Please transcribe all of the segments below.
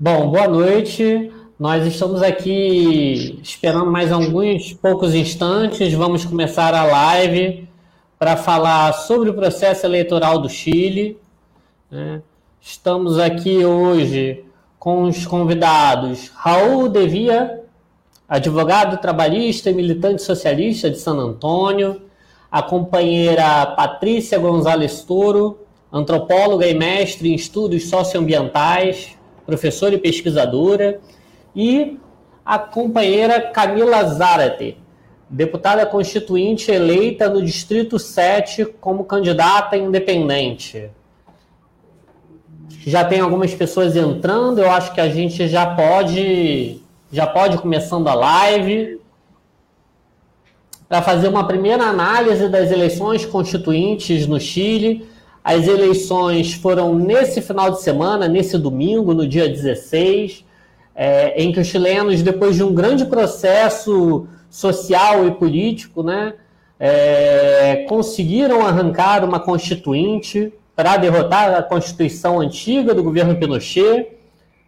Bom, boa noite. Nós estamos aqui esperando mais alguns poucos instantes. Vamos começar a live para falar sobre o processo eleitoral do Chile. Né? Estamos aqui hoje com os convidados Raul Devia, advogado trabalhista e militante socialista de San Antônio, a companheira Patrícia Gonzalez Toro, antropóloga e mestre em estudos socioambientais, professora e pesquisadora, e a companheira Camila Zarate, deputada constituinte eleita no Distrito 7 como candidata independente. Já tem algumas pessoas entrando, eu acho que a gente já pode já pode começando a live para fazer uma primeira análise das eleições constituintes no Chile as eleições foram nesse final de semana, nesse domingo, no dia 16, é, em que os chilenos, depois de um grande processo social e político, né, é, conseguiram arrancar uma constituinte para derrotar a constituição antiga do governo Pinochet.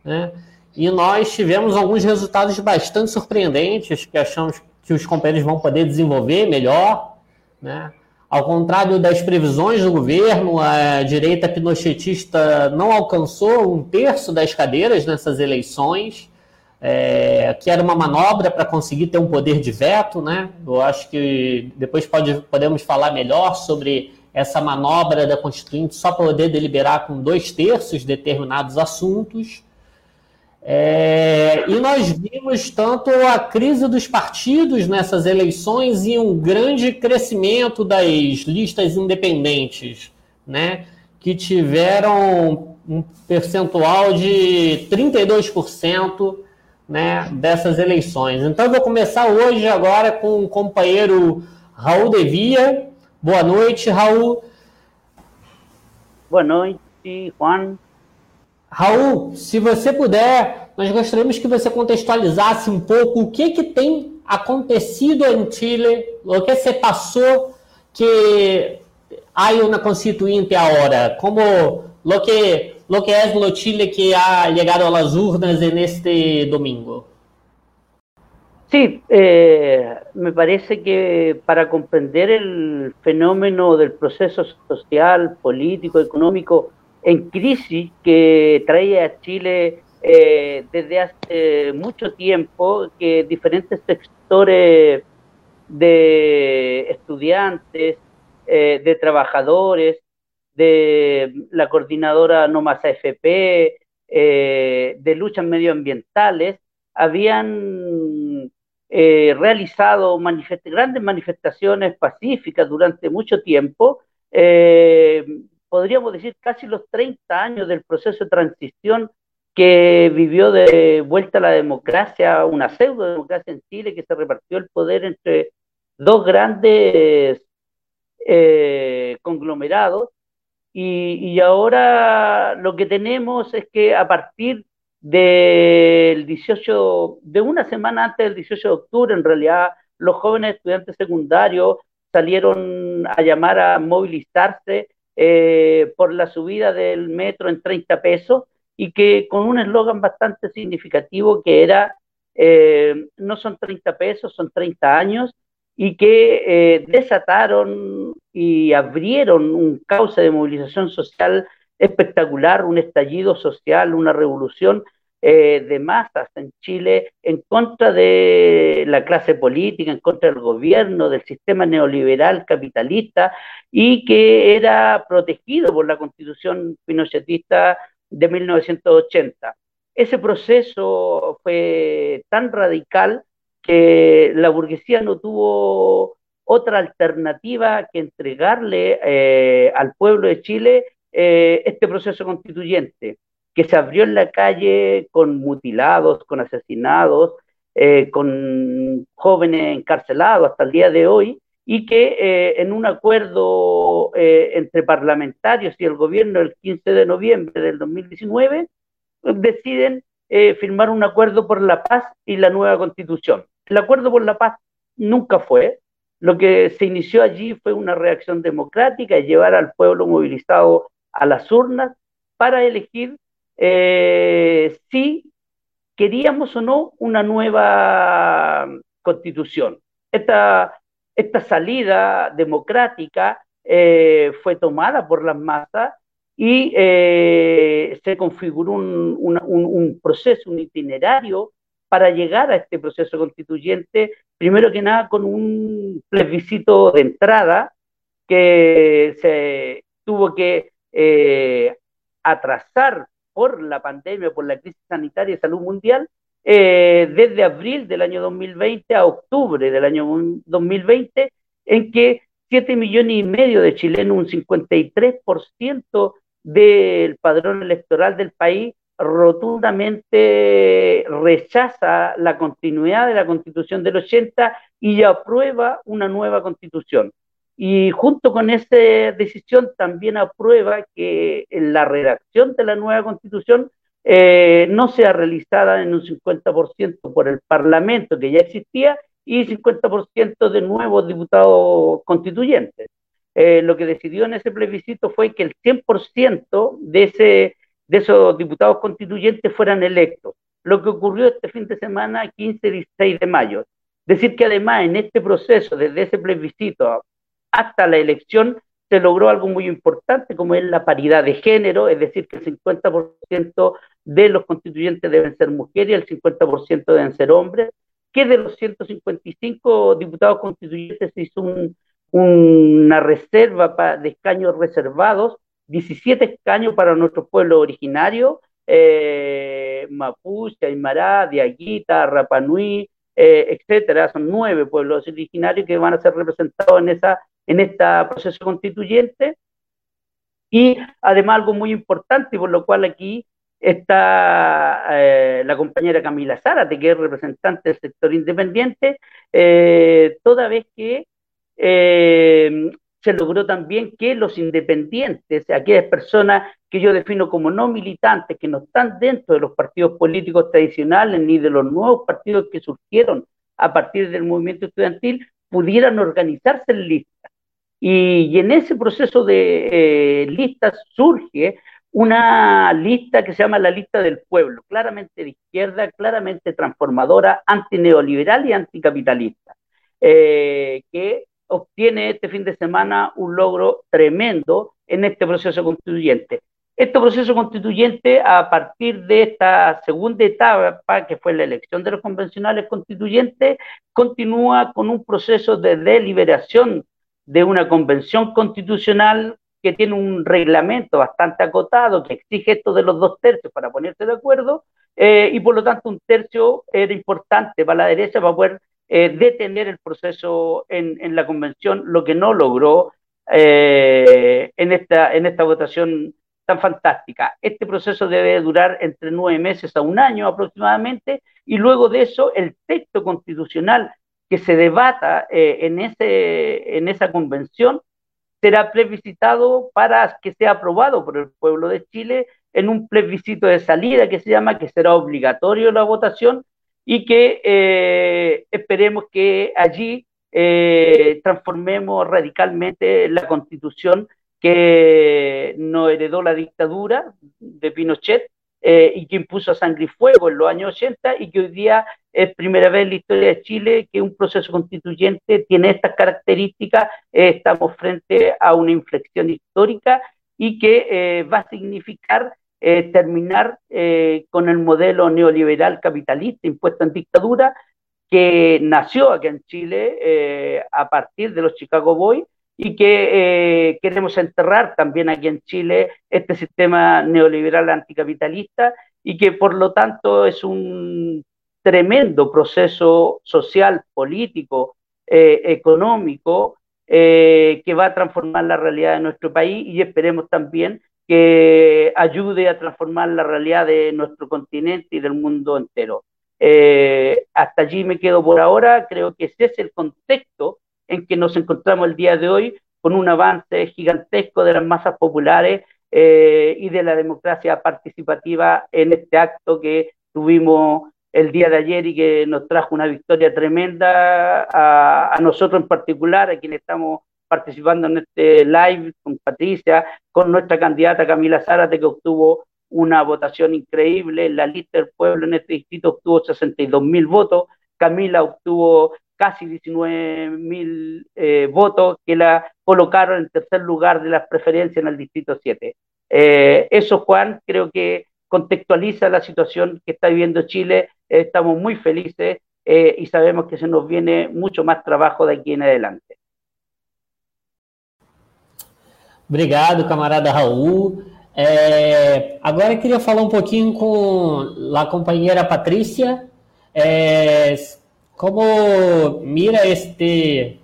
Né, e nós tivemos alguns resultados bastante surpreendentes que achamos que os companheiros vão poder desenvolver melhor. Né? Ao contrário das previsões do governo, a direita pinochetista não alcançou um terço das cadeiras nessas eleições, é, que era uma manobra para conseguir ter um poder de veto. Né? Eu acho que depois pode, podemos falar melhor sobre essa manobra da Constituinte só poder deliberar com dois terços determinados assuntos. É, e nós vimos tanto a crise dos partidos nessas eleições e um grande crescimento das listas independentes, né, que tiveram um percentual de 32% né, dessas eleições. Então, eu vou começar hoje agora com o companheiro Raul Devia. Boa noite, Raul. Boa noite, Juan. Raul, se você puder, nós gostaríamos que você contextualizasse um pouco o que, que tem acontecido em Chile, o que se passou que há una constituinte ahora, como lo que, lo que es lo Chile que ha llegado las urnas en este domingo. Sí, eh, me parece que para comprender el fenómeno del proceso social, político, económico, en crisis que traía a Chile eh, desde hace mucho tiempo, que diferentes sectores de estudiantes, eh, de trabajadores, de la coordinadora No Más AFP, eh, de luchas medioambientales, habían realizado grandes manifestaciones pacíficas durante mucho tiempo, podríamos decir, casi los 30 años del proceso de transición que vivió de vuelta a la democracia, una pseudo democracia en Chile, que se repartió el poder entre dos grandes eh, conglomerados. Y, y, ahora lo que tenemos es que a partir del 18, de una semana antes del 18 de octubre, en realidad, los jóvenes estudiantes secundarios salieron a llamar a movilizarse eh, por la subida del metro en 30 pesos y que con un eslogan bastante significativo que era eh, no son 30 pesos, son 30 años y que eh, desataron y abrieron un cauce de movilización social espectacular, un estallido social, una revolución eh, de masas en Chile en contra de la clase política, en contra del gobierno, del sistema neoliberal capitalista y que era protegido por la constitución pinochetista de 1980. Ese proceso fue tan radical que la burguesía no tuvo otra alternativa que entregarle eh, al pueblo de Chile eh, este proceso constituyente que se abrió en la calle con mutilados, con asesinados, eh, con jóvenes encarcelados hasta el día de hoy, y que eh, en un acuerdo eh, entre parlamentarios y el gobierno el 15 de noviembre del 2019 deciden firmar un acuerdo por la paz y la nueva constitución. El acuerdo por la paz nunca fue. Lo que se inició allí fue una reacción democrática llevar al pueblo movilizado a las urnas para elegir eh, sí queríamos o no una nueva constitución. Esta, esta salida democrática eh, fue tomada por las masas y eh, se configuró un, un, proceso, un itinerario para llegar a este proceso constituyente, primero que nada con un plebiscito de entrada que se tuvo que atrasar por la pandemia, por la crisis sanitaria y salud mundial, eh, desde abril del año 2020 a octubre del año 2020, en que 7 millones y medio de chilenos, un 53% del padrón electoral del país, rotundamente rechaza la continuidad de la constitución del 80 y aprueba una nueva constitución. Y junto con esa decisión también aprueba que la redacción de la nueva constitución eh, no sea realizada en un 50% por el Parlamento que ya existía y 50% de nuevos diputados constituyentes. Eh, lo que decidió en ese plebiscito fue que el 100% de, ese, de esos diputados constituyentes fueran electos. Lo que ocurrió este fin de semana, 15 y 16 de mayo. Decir que además en este proceso, desde ese plebiscito hasta la elección se logró algo muy importante, como es la paridad de género, es decir, que el 50% de los constituyentes deben ser mujeres y el 50% deben ser hombres, que de los 155 diputados constituyentes se hizo una reserva de escaños reservados, 17 escaños para nuestro pueblo originario, eh, Mapuche, Aymara, Diaguita, Rapanui, eh, etcétera, son nueve pueblos originarios que van a ser representados en esa en este proceso constituyente. Y además algo muy importante, por lo cual aquí está eh, la compañera Camila Zárate, que es representante del sector independiente, eh, toda vez que eh, se logró también que los independientes, aquellas personas que yo defino como no militantes, que no están dentro de los partidos políticos tradicionales ni de los nuevos partidos que surgieron a partir del movimiento estudiantil, pudieran organizarse en listas. Y, en ese proceso de eh, listas surge una lista que se llama la lista del pueblo, claramente de izquierda, claramente transformadora, antineoliberal y anticapitalista, eh, que obtiene este fin de semana un logro tremendo en este proceso constituyente. Este proceso constituyente, a partir de esta segunda etapa, que fue la elección de los convencionales constituyentes, continúa con un proceso de deliberación de una convención constitucional que tiene un reglamento bastante acotado que exige esto de los dos tercios para ponerse de acuerdo eh, y por lo tanto un tercio era importante para la derecha para poder eh, detener el proceso en, la convención, lo que no logró eh, en, esta, en esta votación tan fantástica. Este proceso debe durar entre nueve meses a un año aproximadamente y luego de eso el texto constitucional que se debata eh, en, ese, en esa convención será plebiscitado para que sea aprobado por el pueblo de Chile en un plebiscito de salida que se llama, que será obligatorio la votación y que eh, esperemos que allí eh, transformemos radicalmente la constitución que nos heredó la dictadura de Pinochet eh, y que impuso a sangre y fuego en los años 80 y que hoy día es primera vez en la historia de Chile que un proceso constituyente tiene estas características. Eh, estamos frente a una inflexión histórica y que eh, va a significar terminar con el modelo neoliberal capitalista impuesto en dictadura que nació aquí en Chile a partir de los Chicago Boys y que eh, queremos enterrar también aquí en Chile este sistema neoliberal anticapitalista y que por lo tanto es un tremendo proceso social, político, eh, económico, eh, que va a transformar la realidad de nuestro país y esperemos también que ayude a transformar la realidad de nuestro continente y del mundo entero. hasta allí me quedo por ahora, creo que ese es el contexto en que nos encontramos el día de hoy con un avance gigantesco de las masas populares eh, y de la democracia participativa en este acto que tuvimos el día de ayer y que nos trajo una victoria tremenda a, nosotros en particular, a quienes estamos participando en este live con Patricia, con nuestra candidata Camila Zárate, que obtuvo una votación increíble. La lista del pueblo en este distrito obtuvo 62 mil votos. Camila obtuvo casi 19 mil eh, votos que la colocaron en tercer lugar de las preferencias en el distrito 7. Eh, eso, Juan, creo que contextualiza la situación que está viviendo Chile. estamos muy felices eh, y sabemos que se nos viene mucho más trabajo de aquí en adelante. Obrigado, camarada Raul. É, agora eu queria falar um pouquinho com a companheira Patrícia. É, como mira este.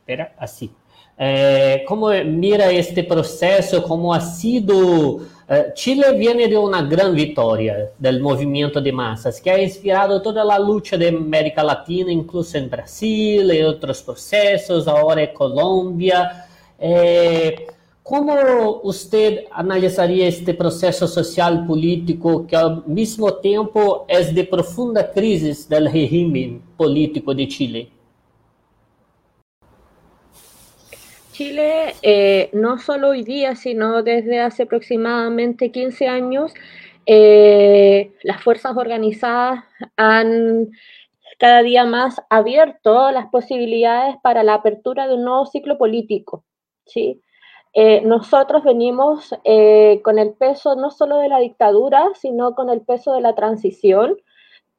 Espera, assim. É, como mira este processo, como ha sido. Uh, Chile viene de uma grande vitória do movimento de massas, que ha inspirado toda a luta de América Latina, incluso em Brasil, em outros processos, agora em Colômbia. É, como você analisaria este processo social político que ao mesmo tempo é de profunda crise do regime político de Chile? Chile, eh, no solo hoy día, sino desde hace aproximadamente 15 años, eh, las fuerzas organizadas han cada día más abierto las posibilidades para la apertura de un nuevo ciclo político. ¿sí? Eh, nosotros venimos con el peso no solo de la dictadura, sino con el peso de la transición,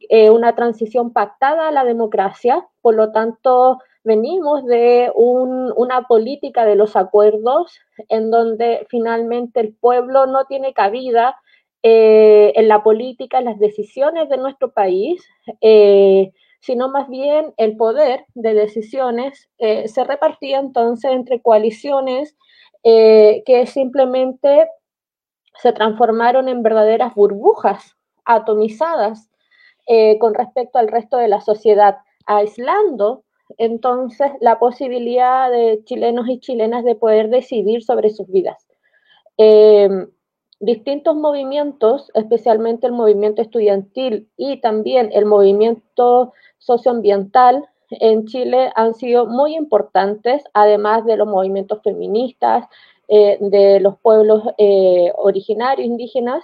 una transición pactada a la democracia, por lo tanto venimos de una política de los acuerdos en donde finalmente el pueblo no tiene cabida en la política, en las decisiones de nuestro país, sino más bien el poder de decisiones se repartía entonces entre coaliciones eh, que simplemente se transformaron en verdaderas burbujas atomizadas eh, con respecto al resto de la sociedad, aislando entonces la posibilidad de chilenos y chilenas de poder decidir sobre sus vidas. Em, distintos movimientos, especialmente el movimiento estudiantil y también el movimiento socioambiental, en Chile han sido muy importantes, además de los movimientos feministas, eh, de los pueblos eh, originarios indígenas,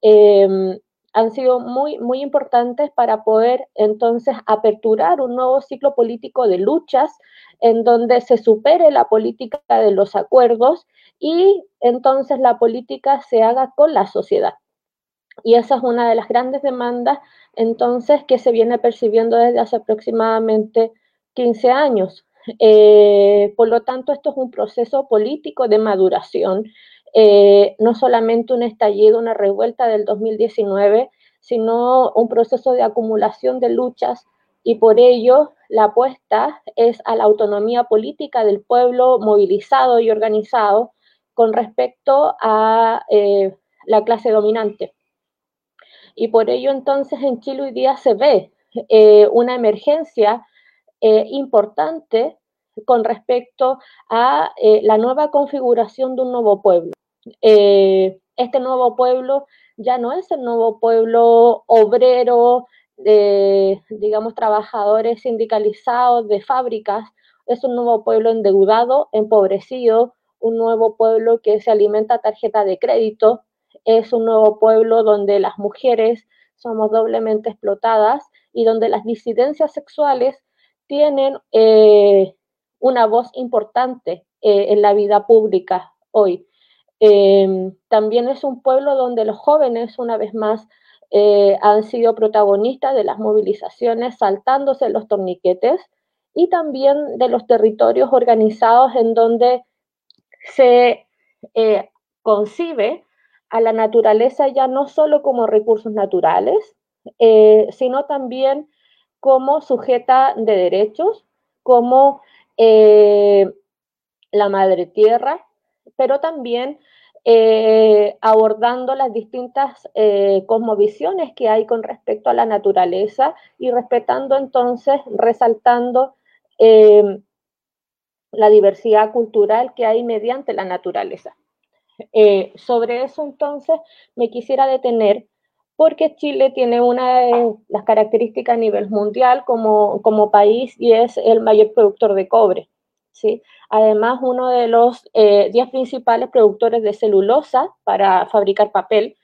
em, han sido muy, muy importantes para poder entonces aperturar un nuevo ciclo político de luchas en donde se supere la política de los acuerdos y entonces la política se haga con la sociedad. Y esa es una de las grandes demandas entonces que se viene percibiendo desde hace aproximadamente 15 años. Eh, por lo tanto, esto es un proceso político de maduración, eh, no solamente un estallido, una revuelta del 2019, sino un proceso de acumulación de luchas y por ello la apuesta es a la autonomía política del pueblo movilizado y organizado con respecto a eh, la clase dominante. Y por ello entonces en Chile hoy día se ve eh, una emergencia importante con respecto a la nueva configuración de un nuevo pueblo. Este nuevo pueblo ya no es el nuevo pueblo obrero, de, digamos, trabajadores sindicalizados de fábricas, es un nuevo pueblo endeudado, empobrecido, un nuevo pueblo que se alimenta tarjeta de crédito, es un nuevo pueblo donde las mujeres somos doblemente explotadas y donde las disidencias sexuales tienen eh, una voz importante eh, en la vida pública hoy. Em, también es un pueblo donde los jóvenes, una vez más, eh, han sido protagonistas de las movilizaciones saltándose los torniquetes y también de los territorios organizados en donde se concibe a la naturaleza ya no solo como recursos naturales, eh, sino también como sujeta de derechos, como eh, la madre tierra, pero también eh, abordando las distintas cosmovisiones que hay con respecto a la naturaleza y respetando entonces, resaltando la diversidad cultural que hay mediante la naturaleza. Eh, sobre eso entonces me quisiera detener porque Chile tiene una de las características a nivel mundial como, como país y es el mayor productor de cobre. ¿Sí? Además, uno de los 10 eh, principales productores de celulosa para fabricar papel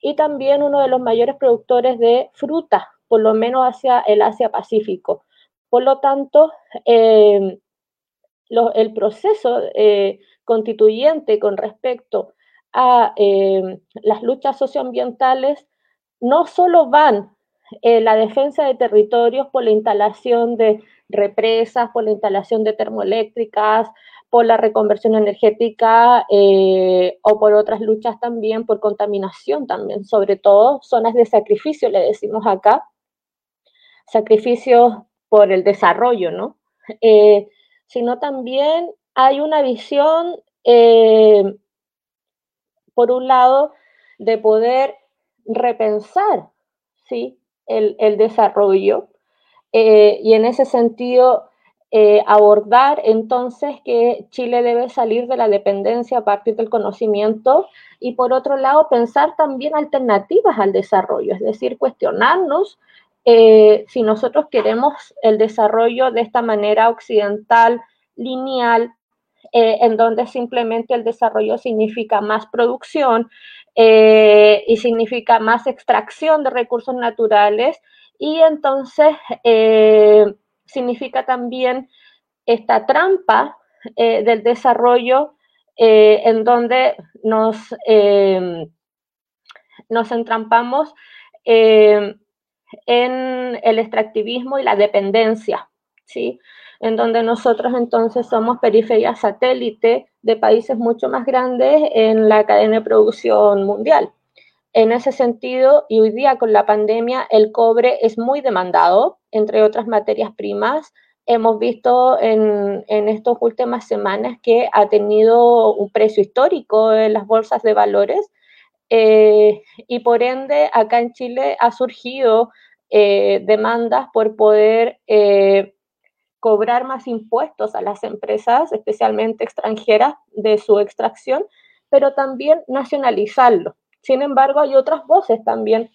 y también uno de los mayores productores de fruta, por lo menos hacia el Asia-Pacífico. Por lo tanto, eh, el proceso eh, constituyente con respecto a eh, las luchas socioambientales no solo van en la defensa de territorios por la instalación de represas, por la instalación de termoeléctricas, por la reconversión energética o por otras luchas también, por contaminación también, sobre todo zonas de sacrificio, le decimos acá, sacrificios por el desarrollo, ¿no? Eh, sino también hay una visión, eh, por un lado, de poder repensar ¿sí? El, desarrollo eh, y en ese sentido abordar entonces que Chile debe salir de la dependencia a partir del conocimiento y por otro lado pensar también alternativas al desarrollo, es decir, cuestionarnos eh, si nosotros queremos el desarrollo de esta manera occidental, lineal, eh, en donde simplemente el desarrollo significa más producción eh, y significa más extracción de recursos naturales y entonces significa también esta trampa del desarrollo en donde nos, nos entrampamos en el extractivismo y la dependencia, ¿sí? En donde nosotros entonces somos periferia satélite de países mucho más grandes en la cadena de producción mundial. En ese sentido, y hoy día con la pandemia, el cobre es muy demandado, entre otras materias primas. Hemos visto en, en estas últimas semanas que ha tenido un precio histórico en las bolsas de valores eh, y por ende, acá en Chile ha surgido eh, demandas por poder eh, cobrar más impuestos a las empresas, especialmente extranjeras, de su extracción, pero también nacionalizarlo. Sin embargo, hay otras voces también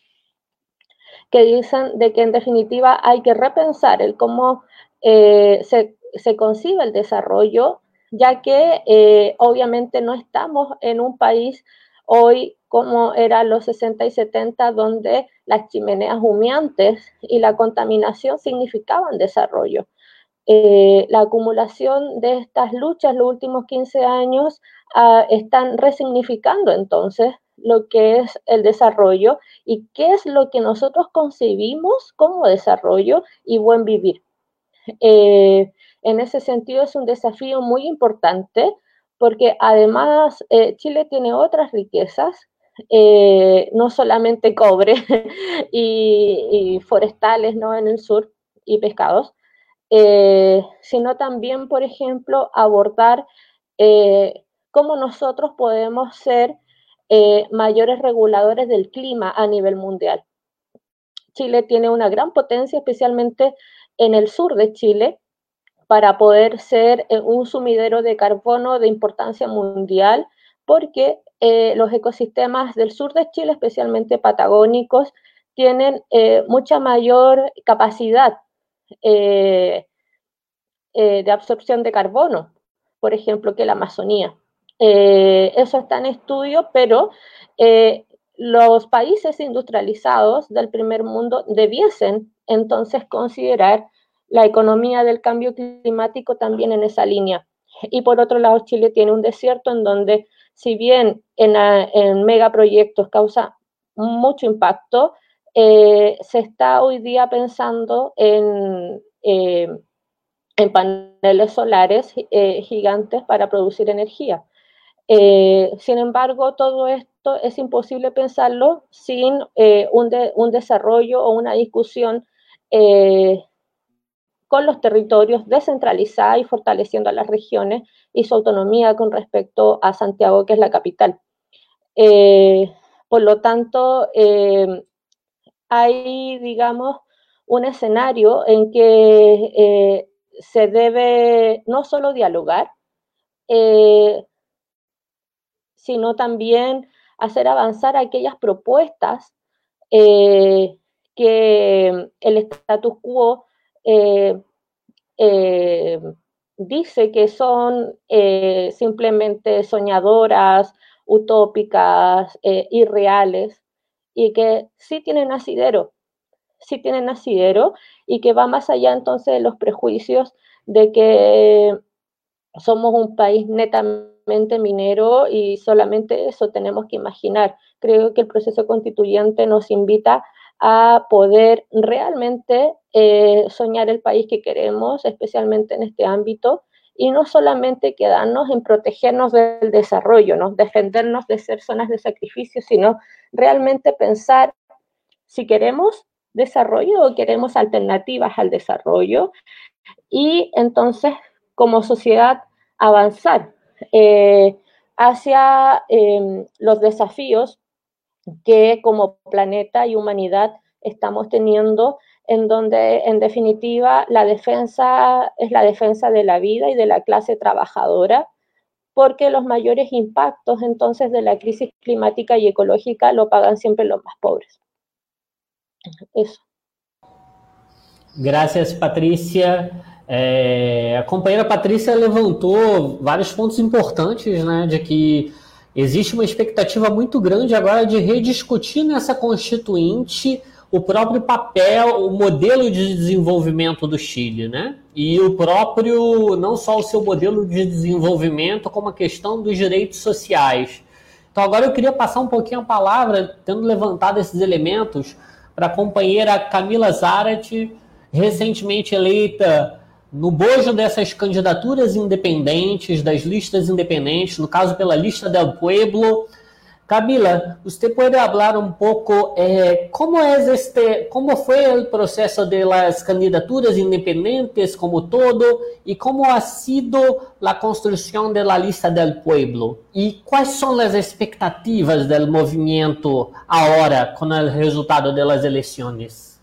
que dicen de que en definitiva hay que repensar el cómo se, se, concibe el desarrollo, ya que obviamente no estamos en un país hoy como eran los 60 y 70, donde las chimeneas humeantes y la contaminación significaban desarrollo. Eh, la acumulación de estas luchas los últimos 15 años ah, están resignificando entonces lo que es el desarrollo y qué es lo que nosotros concebimos como desarrollo y buen vivir. Eh, en ese sentido es un desafío muy importante porque además eh, Chile tiene otras riquezas no solamente cobre y, forestales ¿no? en el sur y pescados, eh, sino también, por ejemplo, abordar eh, cómo nosotros podemos ser mayores reguladores del clima a nivel mundial. Chile tiene una gran potencia, especialmente en el sur de Chile, para poder ser un sumidero de carbono de importancia mundial, porque eh, los ecosistemas del sur de Chile, especialmente patagónicos, tienen eh, mucha mayor capacidad eh, de absorción de carbono, por ejemplo, que la Amazonía. eso está en estudio, pero los países industrializados del primer mundo debiesen entonces considerar la economía del cambio climático también en esa línea. Y por otro lado, Chile tiene un desierto en donde si bien en, megaproyectos causa mucho impacto, eh, se está hoy día pensando en, eh, en paneles solares eh, gigantes para producir energía. sin embargo, todo esto es imposible pensarlo sin un, un, desarrollo o una discusión con los territorios, descentralizada y fortaleciendo a las regiones y su autonomía con respecto a Santiago, que es la capital. Por lo tanto, hay, digamos, un escenario en que eh, se debe no solo dialogar, sino también hacer avanzar aquellas propuestas que el status quo eh, eh, dice que son eh, simplemente soñadoras, utópicas, irreales, y que sí tienen asidero, sí tienen asidero y que va más allá entonces de los prejuicios de que somos un país netamente minero y solamente eso tenemos que imaginar. Creo que el proceso constituyente nos invita a poder realmente eh, soñar el país que queremos, especialmente en este ámbito, y no solamente quedarnos en protegernos del desarrollo, ¿no? defendernos de ser zonas de sacrificio, sino realmente pensar si queremos desarrollo o queremos alternativas al desarrollo y entonces como sociedad avanzar eh, hacia em, los desafíos que como planeta y humanidad estamos teniendo en donde en definitiva la defensa es la defensa de la vida y de la clase trabajadora, porque los mayores impactos entonces de la crisis climática y ecológica lo pagan siempre los más pobres. Eso. Gracias, Patrícia. É, a companheira Patrícia levantou vários pontos importantes, né, de que existe uma expectativa muito grande agora de rediscutir nessa constituinte o próprio papel, o modelo de desenvolvimento do Chile, né? E o próprio, não só o seu modelo de desenvolvimento, como a questão dos direitos sociais. Então agora eu queria passar um pouquinho a palavra, tendo levantado esses elementos, para a companheira Camila Zarate, recentemente eleita no bojo dessas candidaturas independentes, das listas independentes, no caso pela lista del Pueblo, Camila, usted puede hablar un poco eh, cómo es este, cómo fue el proceso de las candidaturas independientes como todo y cómo ha sido la construcción de la lista del pueblo y cuáles son las expectativas del movimiento ahora con el resultado de las elecciones.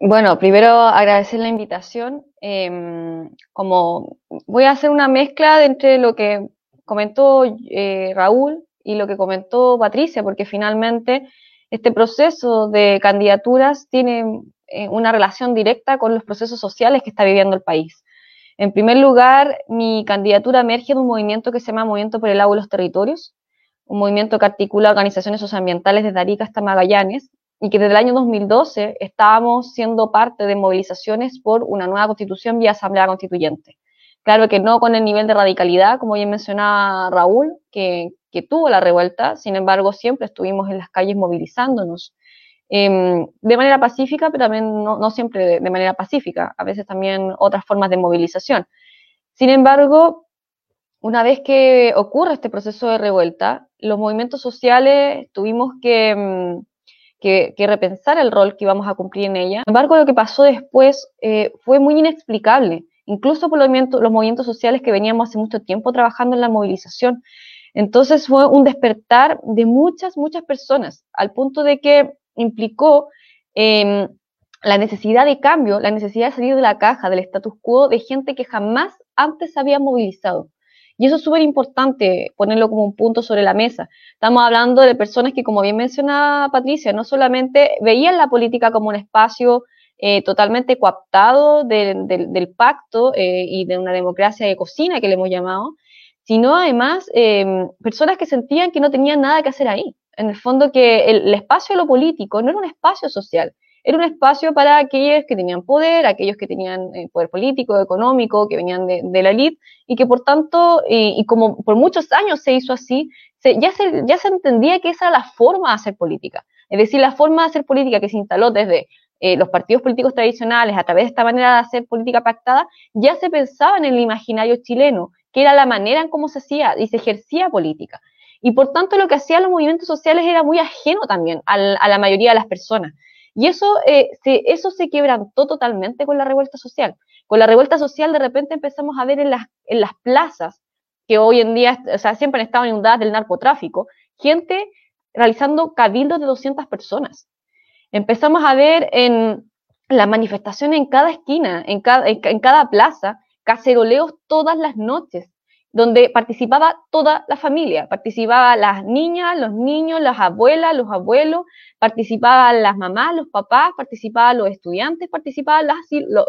Bueno, primero agradecer la invitación. Eh, como voy a hacer una mezcla entre lo que comentó eh, Raúl y lo que comentó Patricia, porque finalmente este proceso de candidaturas tiene eh, una relación directa con los procesos sociales que está viviendo el país. En primer lugar, mi candidatura emerge de un movimiento que se llama Movimiento por el Agua y los Territorios, un movimiento que articula organizaciones socioambientales desde Arica hasta Magallanes, y que desde el año 2012 estábamos siendo parte de movilizaciones por una nueva constitución vía asamblea constituyente. Claro que no con el nivel de radicalidad, como bien mencionaba Raúl, que, tuvo la revuelta, sin embargo, siempre estuvimos en las calles movilizándonos. Em, de manera pacífica, pero también no, siempre de, manera pacífica, a veces también otras formas de movilización. Sin embargo, una vez que ocurre este proceso de revuelta, los movimientos sociales tuvimos que, em, que, repensar el rol que íbamos a cumplir en ella. Sin embargo, lo que pasó después eh, fue muy inexplicable incluso por los movimientos, sociales que veníamos hace mucho tiempo trabajando en la movilización. Entonces fue un despertar de muchas, muchas personas, al punto de que implicó em, la necesidad de cambio, la necesidad de salir de la caja, del status quo, de gente que jamás antes había movilizado. Y eso es súper importante ponerlo como un punto sobre la mesa. Estamos hablando de personas que, como bien mencionaba Patricia, no solamente veían la política como un espacio eh, totalmente coaptado del pacto eh, y de una democracia de cocina que le hemos llamado, sino además em, personas que sentían que no tenían nada que hacer ahí. En el fondo que el, espacio de lo político no era un espacio social, era un espacio para aquellos que tenían poder, aquellos que tenían eh, poder político, económico, que venían de, la élite, y que por tanto, y como por muchos años se hizo así, ya, se, ya se entendía que esa era la forma de hacer política. Es decir, la forma de hacer política que se instaló desde eh, los partidos políticos tradicionales, a través de esta manera de hacer política pactada, ya se pensaba en el imaginario chileno, que era la manera en cómo se hacía y se ejercía política. Y por tanto lo que hacían los movimientos sociales era muy ajeno también a, la mayoría de las personas. Y eso, eh, se, eso se quebrantó totalmente con la revuelta social. Con la revuelta social de repente empezamos a ver en las, en las plazas, que hoy en día o sea, siempre han estado inundadas del narcotráfico, gente realizando cabildos de 200 personas empezamos a ver en la manifestación en cada esquina, en cada, en, cada plaza, caceroleos todas las noches, donde participaba toda la familia, participaban las niñas, los niños, las abuelas, los abuelos, participaban las mamás, los papás, participaban los estudiantes, participaban, las, los,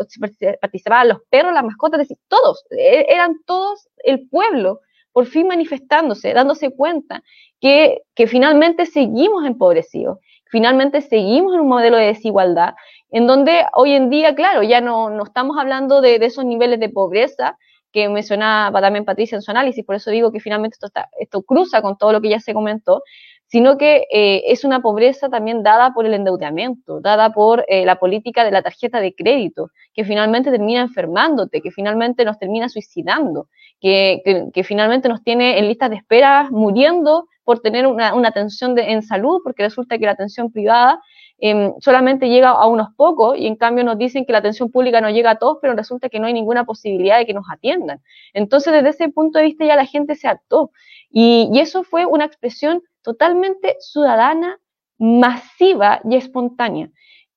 participaban los perros, las mascotas, todos, e, eran todos el pueblo por fin manifestándose, dándose cuenta que, que finalmente seguimos empobrecidos, finalmente seguimos en un modelo de desigualdad, en donde hoy en día, claro, ya no, estamos hablando de, de esos niveles de pobreza que mencionaba también Patricia en su análisis, por eso digo que finalmente esto, está, esto cruza con todo lo que ya se comentó, sino que eh, es una pobreza también dada por el endeudamiento, dada por eh, la política de la tarjeta de crédito, que finalmente termina enfermándote, que finalmente nos termina suicidando, que, que, finalmente nos tiene en listas de espera muriendo por tener una, atención de, en salud, porque resulta que la atención privada eh, solamente llega a unos pocos y en cambio nos dicen que la atención pública no llega a todos, pero resulta que no hay ninguna posibilidad de que nos atiendan. Entonces, desde ese punto de vista ya la gente se hartó. Y eso fue una expresión totalmente ciudadana, masiva y espontánea.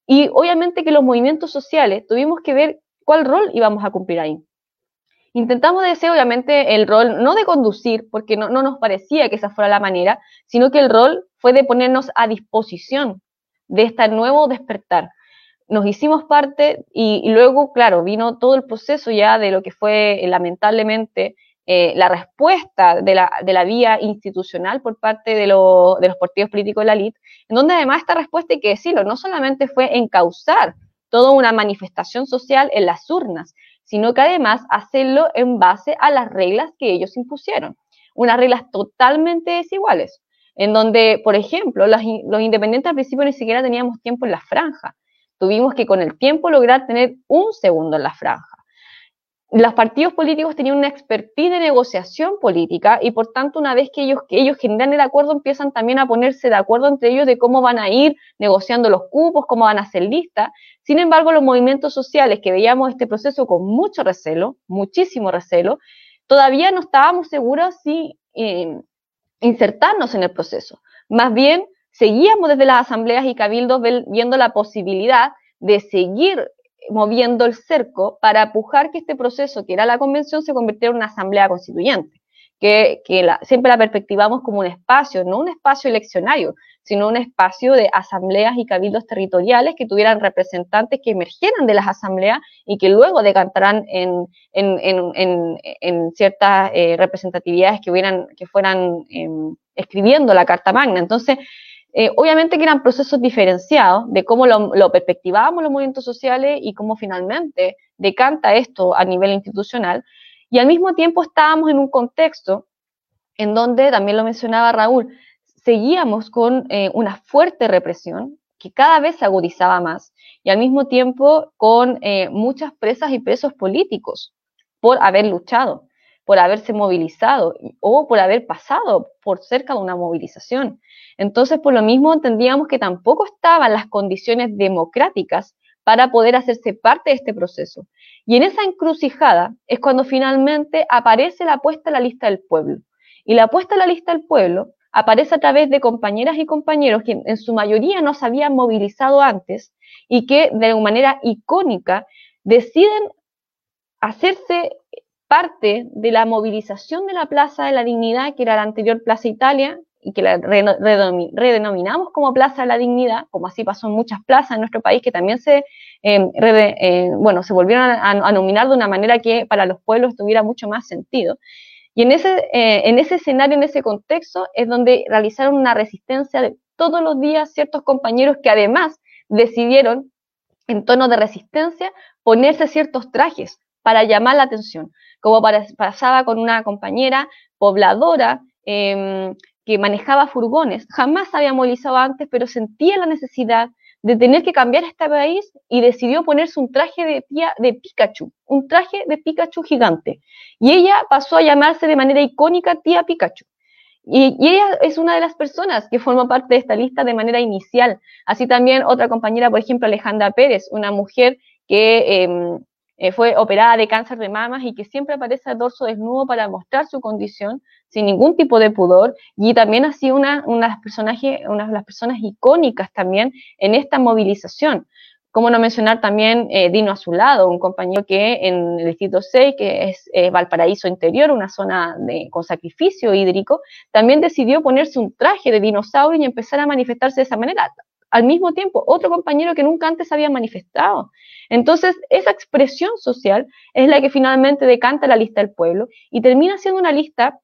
Y obviamente que los movimientos sociales tuvimos que ver cuál rol íbamos a cumplir ahí. Intentamos decir, obviamente, el rol no de conducir, porque no, no, nos parecía que esa fuera la manera, sino que el rol fue de ponernos a disposición de este nuevo despertar. Nos hicimos parte y, luego, claro, vino todo el proceso ya de lo que fue lamentablemente eh, la respuesta de la, vía institucional por parte de, de, los partidos políticos de la elite, en donde además esta respuesta, hay que decirlo, no solamente fue encauzar toda una manifestación social en las urnas, sino que además hacerlo en base a las reglas que ellos impusieron, unas reglas totalmente desiguales, en donde, por ejemplo, los, los independientes al principio ni siquiera teníamos tiempo en la franja, tuvimos que con el tiempo lograr tener un segundo en la franja los partidos políticos tenían una expertise de negociación política y por tanto una vez que ellos, que ellos generan el acuerdo empiezan también a ponerse de acuerdo entre ellos de cómo van a ir negociando los cupos, cómo van a hacer listas. Sin embargo, los movimientos sociales que veíamos este proceso con mucho recelo, muchísimo recelo, todavía no estábamos seguros si eh, insertarnos en el proceso. Más bien, seguíamos desde las asambleas y cabildos viendo la posibilidad de seguir moviendo el cerco para pujar que este proceso, que era la convención, se convirtiera en una asamblea constituyente, que, la, siempre la perspectivamos como un espacio, no un espacio eleccionario, sino un espacio de asambleas y cabildos territoriales que tuvieran representantes que emergieran de las asambleas y que luego decantaran en ciertas eh, representatividades que, hubieran, que fueran eh, escribiendo la Carta Magna. Entonces, eh, obviamente que eran procesos diferenciados de cómo lo, perspectivábamos los movimientos sociales y cómo finalmente decanta esto a nivel institucional. Y al mismo tiempo estábamos en un contexto en donde, también lo mencionaba Raúl, seguíamos con eh, una fuerte represión que cada vez se agudizaba más y al mismo tiempo con eh, muchas presas y presos políticos por haber luchado, por haberse movilizado o por haber pasado por cerca de una movilización. Entonces, por lo mismo, entendíamos que tampoco estaban las condiciones democráticas para poder hacerse parte de este proceso. Y en esa encrucijada es cuando finalmente aparece la apuesta a la lista del pueblo. Y la apuesta a la lista del pueblo aparece a través de compañeras y compañeros que en su mayoría no se habían movilizado antes y que de manera icónica deciden hacerse parte de la movilización de la Plaza de la Dignidad, que era la anterior Plaza Italia, y que la redenominamos como Plaza de la Dignidad, como así pasó en muchas plazas en nuestro país que también se, eh, eh, bueno, se volvieron a, a, nominar de una manera que para los pueblos tuviera mucho más sentido. Y en ese, eh, en ese escenario, en ese contexto, es donde realizaron una resistencia de todos los días ciertos compañeros que además decidieron, en tono de resistencia, ponerse ciertos trajes para llamar la atención, como para, pasaba con una compañera pobladora eh, que manejaba furgones, jamás había movilizado antes, pero sentía la necesidad de tener que cambiar este país y decidió ponerse un traje de, tía, de Pikachu, un traje de Pikachu gigante. Y ella pasó a llamarse de manera icónica tía Pikachu. Y, ella es una de las personas que forma parte de esta lista de manera inicial. Así también otra compañera, por ejemplo, Alejandra Pérez, una mujer que eh, eh, fue operada de cáncer de mamas y que siempre aparece al dorso desnudo para mostrar su condición sin ningún tipo de pudor y también ha sido una, una, personaje, una de las personas icónicas también en esta movilización. Como no mencionar también eh, Dino a su lado, un compañero que en el distrito 6, que es eh, Valparaíso Interior, una zona de, con sacrificio hídrico, también decidió ponerse un traje de dinosaurio y empezar a manifestarse de esa manera al mismo tiempo otro compañero que nunca antes había manifestado. Entonces, esa expresión social es la que finalmente decanta la lista del pueblo y termina siendo una lista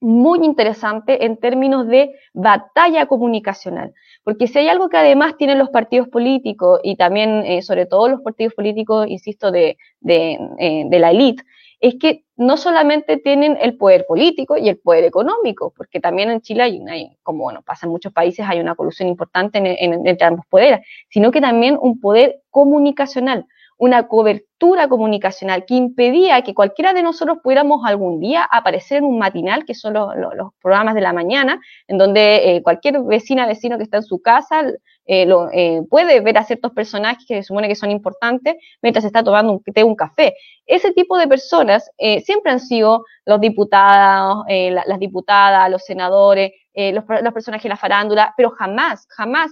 muy interesante en términos de batalla comunicacional. Porque si hay algo que además tienen los partidos políticos y también, eh, sobre todo los partidos políticos, insisto, de, de, eh, de la élite, es que no solamente tienen el poder político y el poder económico, porque también en Chile hay, como bueno, pasa en muchos países, hay una colusión importante entre ambos poderes, sino que también un poder comunicacional una cobertura comunicacional que impedía que cualquiera de nosotros pudiéramos algún día aparecer en un matinal, que son los, programas de la mañana, en donde eh, cualquier vecina, vecino que está en su casa eh, lo, eh, puede ver a ciertos personajes que se supone que son importantes mientras está tomando un té, un café. Ese tipo de personas siempre han sido los diputados, las diputadas, los senadores, los, los personajes de la farándula, pero jamás, jamás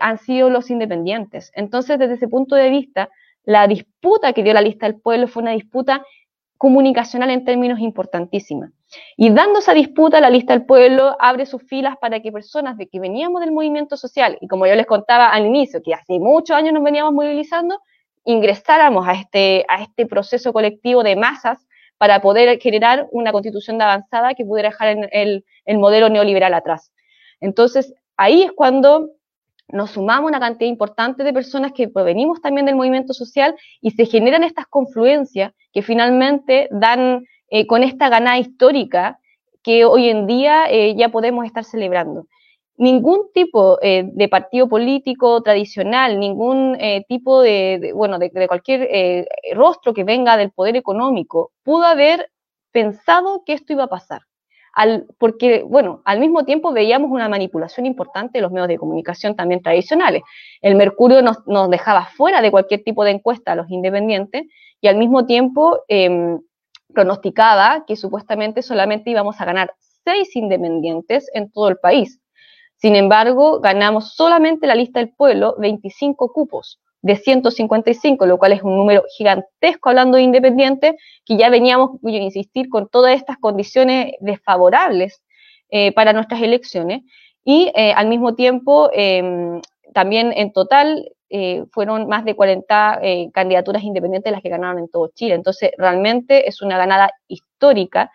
han sido los independientes. Entonces, desde ese punto de vista, la disputa que dio la lista del pueblo fue una disputa comunicacional en términos importantísima. Y dando esa disputa, la lista del pueblo abre sus filas para que personas de que veníamos del movimiento social, y como yo les contaba al inicio, que hace muchos años nos veníamos movilizando, ingresáramos a este, a este proceso colectivo de masas para poder generar una constitución de avanzada que pudiera dejar el, el modelo neoliberal atrás. Entonces, ahí es cuando nos sumamos una cantidad importante de personas que provenimos también del movimiento social y se generan estas confluencias que finalmente dan eh, con esta ganada histórica que hoy en día eh, ya podemos estar celebrando. Ningún tipo eh, de partido político tradicional, ningún tipo de, bueno, de cualquier rostro que venga del poder económico pudo haber pensado que esto iba a pasar porque, bueno, al mismo tiempo veíamos una manipulación importante de los medios de comunicación también tradicionales. El Mercurio nos, dejaba fuera de cualquier tipo de encuesta a los independientes y al mismo tiempo em, pronosticaba que supuestamente solamente íbamos a ganar seis independientes en todo el país. Sin embargo, ganamos solamente la lista del pueblo 25 cupos de 155, lo cual es un número gigantesco hablando de independientes, que ya veníamos, a insistir, con todas estas condiciones desfavorables eh, para nuestras elecciones. Y eh, al mismo tiempo, em, también en total eh, fueron más de 40 candidaturas independientes las que ganaron en todo Chile. Entonces, realmente es una ganada histórica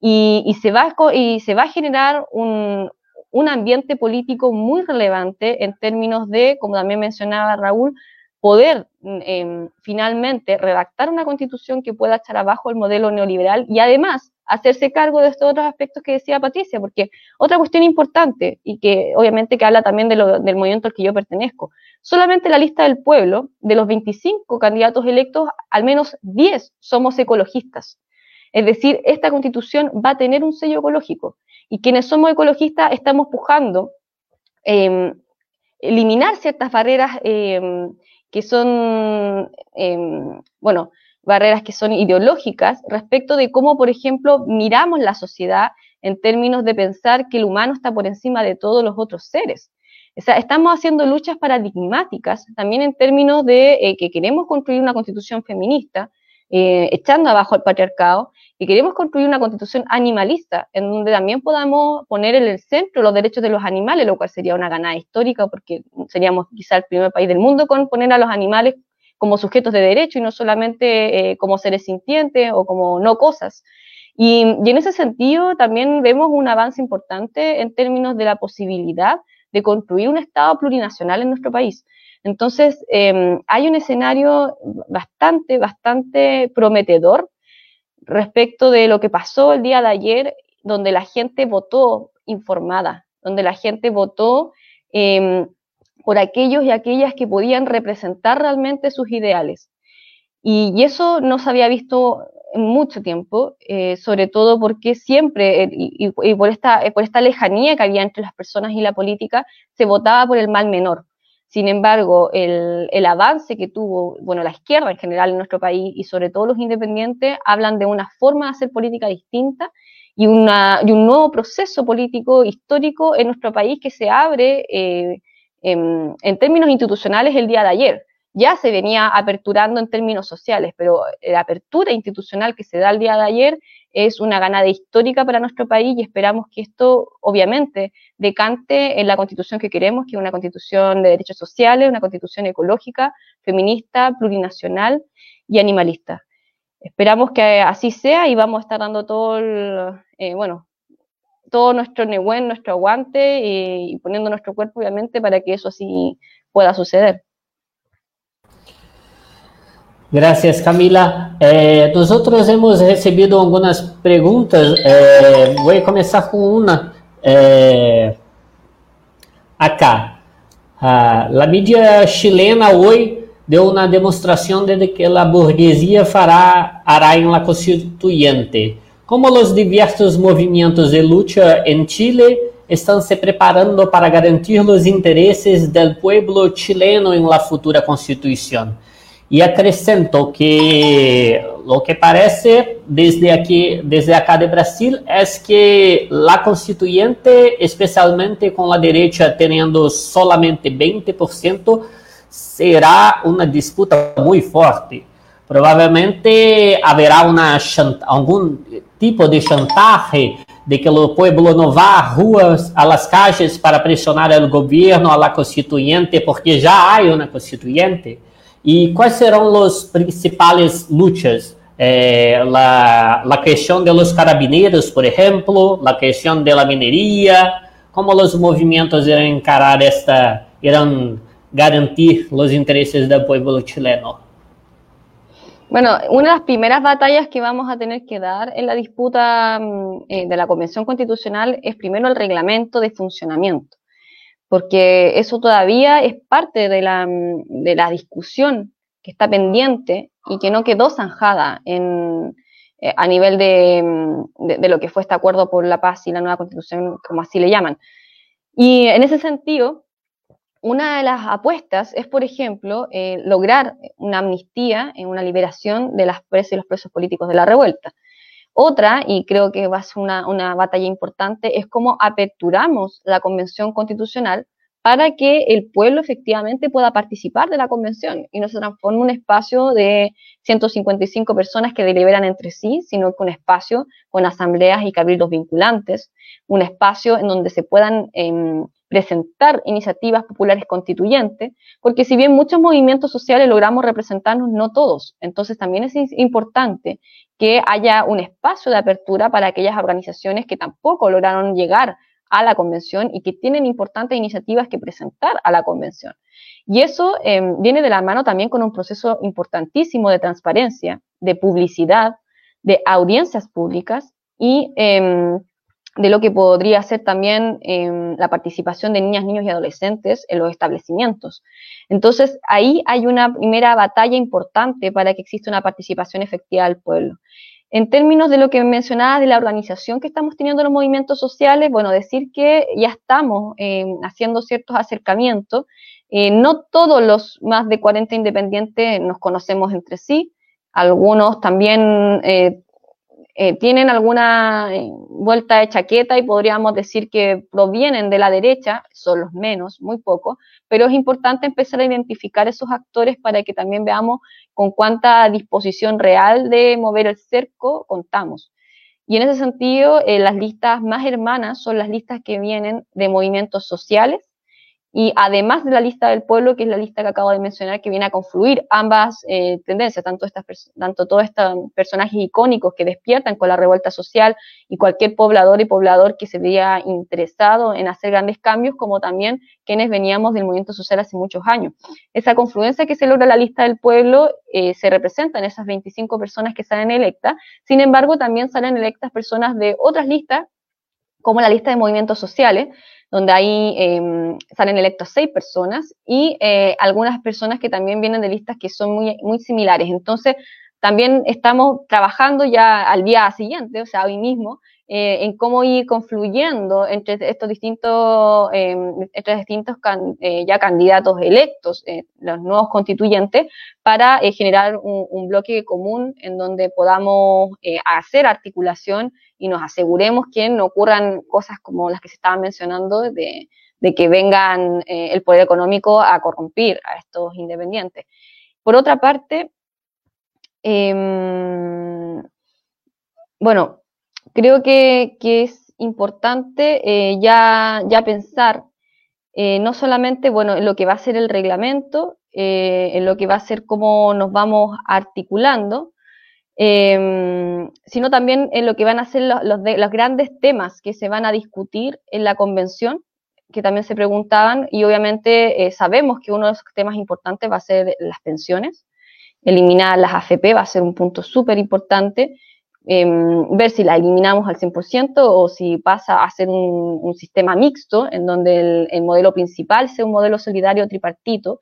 y, se, va, y se va a generar un, un ambiente político muy relevante en términos de, como también mencionaba Raúl, poder mm, em, finalmente redactar una constitución que pueda echar abajo el modelo neoliberal y además hacerse cargo de estos otros aspectos que decía Patricia, porque otra cuestión importante y que obviamente que habla también del movimiento al que yo pertenezco, solamente la lista del pueblo, de los 25 candidatos electos, al menos 10 somos ecologistas. Es decir, esta constitución va a tener un sello ecológico y quienes somos ecologistas estamos pujando eh, eliminar ciertas barreras eh, que son, em, bueno, barreras que son ideológicas respecto de cómo, por ejemplo, miramos la sociedad en términos de pensar que el humano está por encima de todos los otros seres. O sea, estamos haciendo luchas paradigmáticas también en términos de eh, que queremos construir una constitución feminista, eh, echando abajo el patriarcado, y queremos construir una constitución animalista, en donde también podamos poner en el centro los derechos de los animales, lo cual sería una ganada histórica, porque seríamos quizá el primer país del mundo con poner a los animales como sujetos de derecho y no solamente eh, como seres sintientes o como no cosas. Y, en ese sentido también vemos un avance importante en términos de la posibilidad de construir un Estado plurinacional en nuestro país. Entonces, em, hay un escenario bastante, bastante prometedor respecto de lo que pasó el día de ayer, donde la gente votó informada, donde la gente votó em, por aquellos y aquellas que podían representar realmente sus ideales. Y, eso no se había visto en mucho tiempo, eh, sobre todo porque siempre, eh, y, por, esta, por esta lejanía que había entre las personas y la política, se votaba por el mal menor. Sin embargo, el, avance que tuvo, bueno, la izquierda en general en nuestro país y sobre todo los independientes hablan de una forma de hacer política distinta y, una, y un nuevo proceso político histórico en nuestro país que se abre eh, en, en términos institucionales el día de ayer ya se venía aperturando en términos sociales, pero la apertura institucional que se da el día de ayer es una ganada histórica para nuestro país y esperamos que esto, obviamente, decante en la constitución que queremos, que es una constitución de derechos sociales, una constitución ecológica, feminista, plurinacional y animalista. Esperamos que así sea y vamos a estar dando todo el, bueno, todo nuestro buen, nuestro aguante y, poniendo nuestro cuerpo, obviamente, para que eso así pueda suceder. Gracias, Camila. Eh, nosotros hemos recibido algunas preguntas. Eh, voy a comenzar con una. Eh, acá. La media chilena hoy dio una demostración de que la burguesía fará, hará en la constituyente. Como os diversos movimentos de luta em Chile estão se preparando para garantir os interesses do povo chileno em la futura constituição. E acrescentou que o que parece desde aqui, desde acá de Brasil, é que a constituinte, especialmente com a direita tendo solamente 20%, será uma disputa muito forte. Provavelmente haverá algum tipo de chantaje de que o pueblo não vá a ruas, las calles para pressionar o governo, la constituinte, porque já há uma constituinte. E quais serão os principais lutas? Eh, la, la questão de los carabineiros, por exemplo, la questão de la mineria, como os movimentos irão encarar esta, irão garantir os interesses do povo chileno? Bueno, una de las primeras batallas que vamos a tener que dar en la disputa mm, eh, de la Convención Constitucional es primero el reglamento de funcionamiento, porque eso todavía es parte de la, mm, de la discusión que está pendiente y que no quedó zanjada en, eh, a nivel mm, de, de, lo que fue este acuerdo por la paz y la nueva constitución, como así le llaman. Y en ese sentido, una de las apuestas es, por ejemplo, eh, lograr una amnistía, una liberación de las presas y los presos políticos de la revuelta. Otra, y creo que va a ser una, batalla importante, es cómo aperturamos la Convención Constitucional para que el pueblo efectivamente pueda participar de la convención y no se transforme en un espacio de 155 personas que deliberan entre sí, sino que un espacio con asambleas y cabildos vinculantes, un espacio en donde se puedan eh, presentar iniciativas populares constituyentes, porque si bien muchos movimientos sociales logramos representarnos, no todos. Entonces también es importante que haya un espacio de apertura para aquellas organizaciones que tampoco lograron llegar a la convención y que tienen importantes iniciativas que presentar a la convención. Y eso em, viene de la mano también con un proceso importantísimo de transparencia, de publicidad, de audiencias públicas y eh, de lo que podría ser también em, la participación de niñas, niños y adolescentes en los establecimientos. Entonces, ahí hay una primera batalla importante para que exista una participación efectiva del pueblo. En términos de lo que mencionaba de la organización que estamos teniendo en los movimientos sociales, bueno, decir que ya estamos em, haciendo ciertos acercamientos. Eh, no todos los más de 40 independientes nos conocemos entre sí. Algunos también eh, eh, tienen alguna eh, vuelta de chaqueta y podríamos decir que provienen de la derecha, son los menos, muy pocos, pero es importante empezar a identificar esos actores para que también veamos con cuánta disposición real de mover el cerco contamos. Y en ese sentido, eh, las listas más hermanas son las listas que vienen de movimientos sociales, y además de la lista del pueblo, que es la lista que acabo de mencionar, que viene a confluir ambas eh, tendencias, tanto, estas, tanto todos estos personajes icónicos que despiertan con la revuelta social y cualquier poblador y poblador que se vea interesado en hacer grandes cambios, como también quienes veníamos del movimiento social hace muchos años. Esa confluencia que se logra en la lista del pueblo eh, se representa en esas 25 personas que salen electas, sin embargo también salen electas personas de otras listas, como la lista de movimientos sociales, donde ahí em, salen electos seis personas y eh, algunas personas que también vienen de listas que son muy, muy similares. Entonces, también estamos trabajando ya al día siguiente, o sea, hoy mismo, eh, en cómo ir confluyendo entre estos distintos, eh, estos distintos eh, ya candidatos electos, los nuevos constituyentes, para generar un, bloque común en donde podamos hacer articulación y nos aseguremos que no ocurran cosas como las que se estaban mencionando de, de que vengan el poder económico a corrompir a estos independientes. Por otra parte, eh, bueno, creo que, es importante eh, ya, pensar eh, no solamente bueno, en lo que va a ser el reglamento, eh, en lo que va a ser cómo nos vamos articulando, em, sino también en lo que van a ser los, los, grandes temas que se van a discutir en la convención, que también se preguntaban, y obviamente eh, sabemos que uno de esos temas importantes va a ser las pensiones. Eliminar las AFP va a ser un punto súper importante. Em, ver si la eliminamos al 100% o si pasa a ser un, sistema mixto, en donde el, modelo principal sea un modelo solidario tripartito.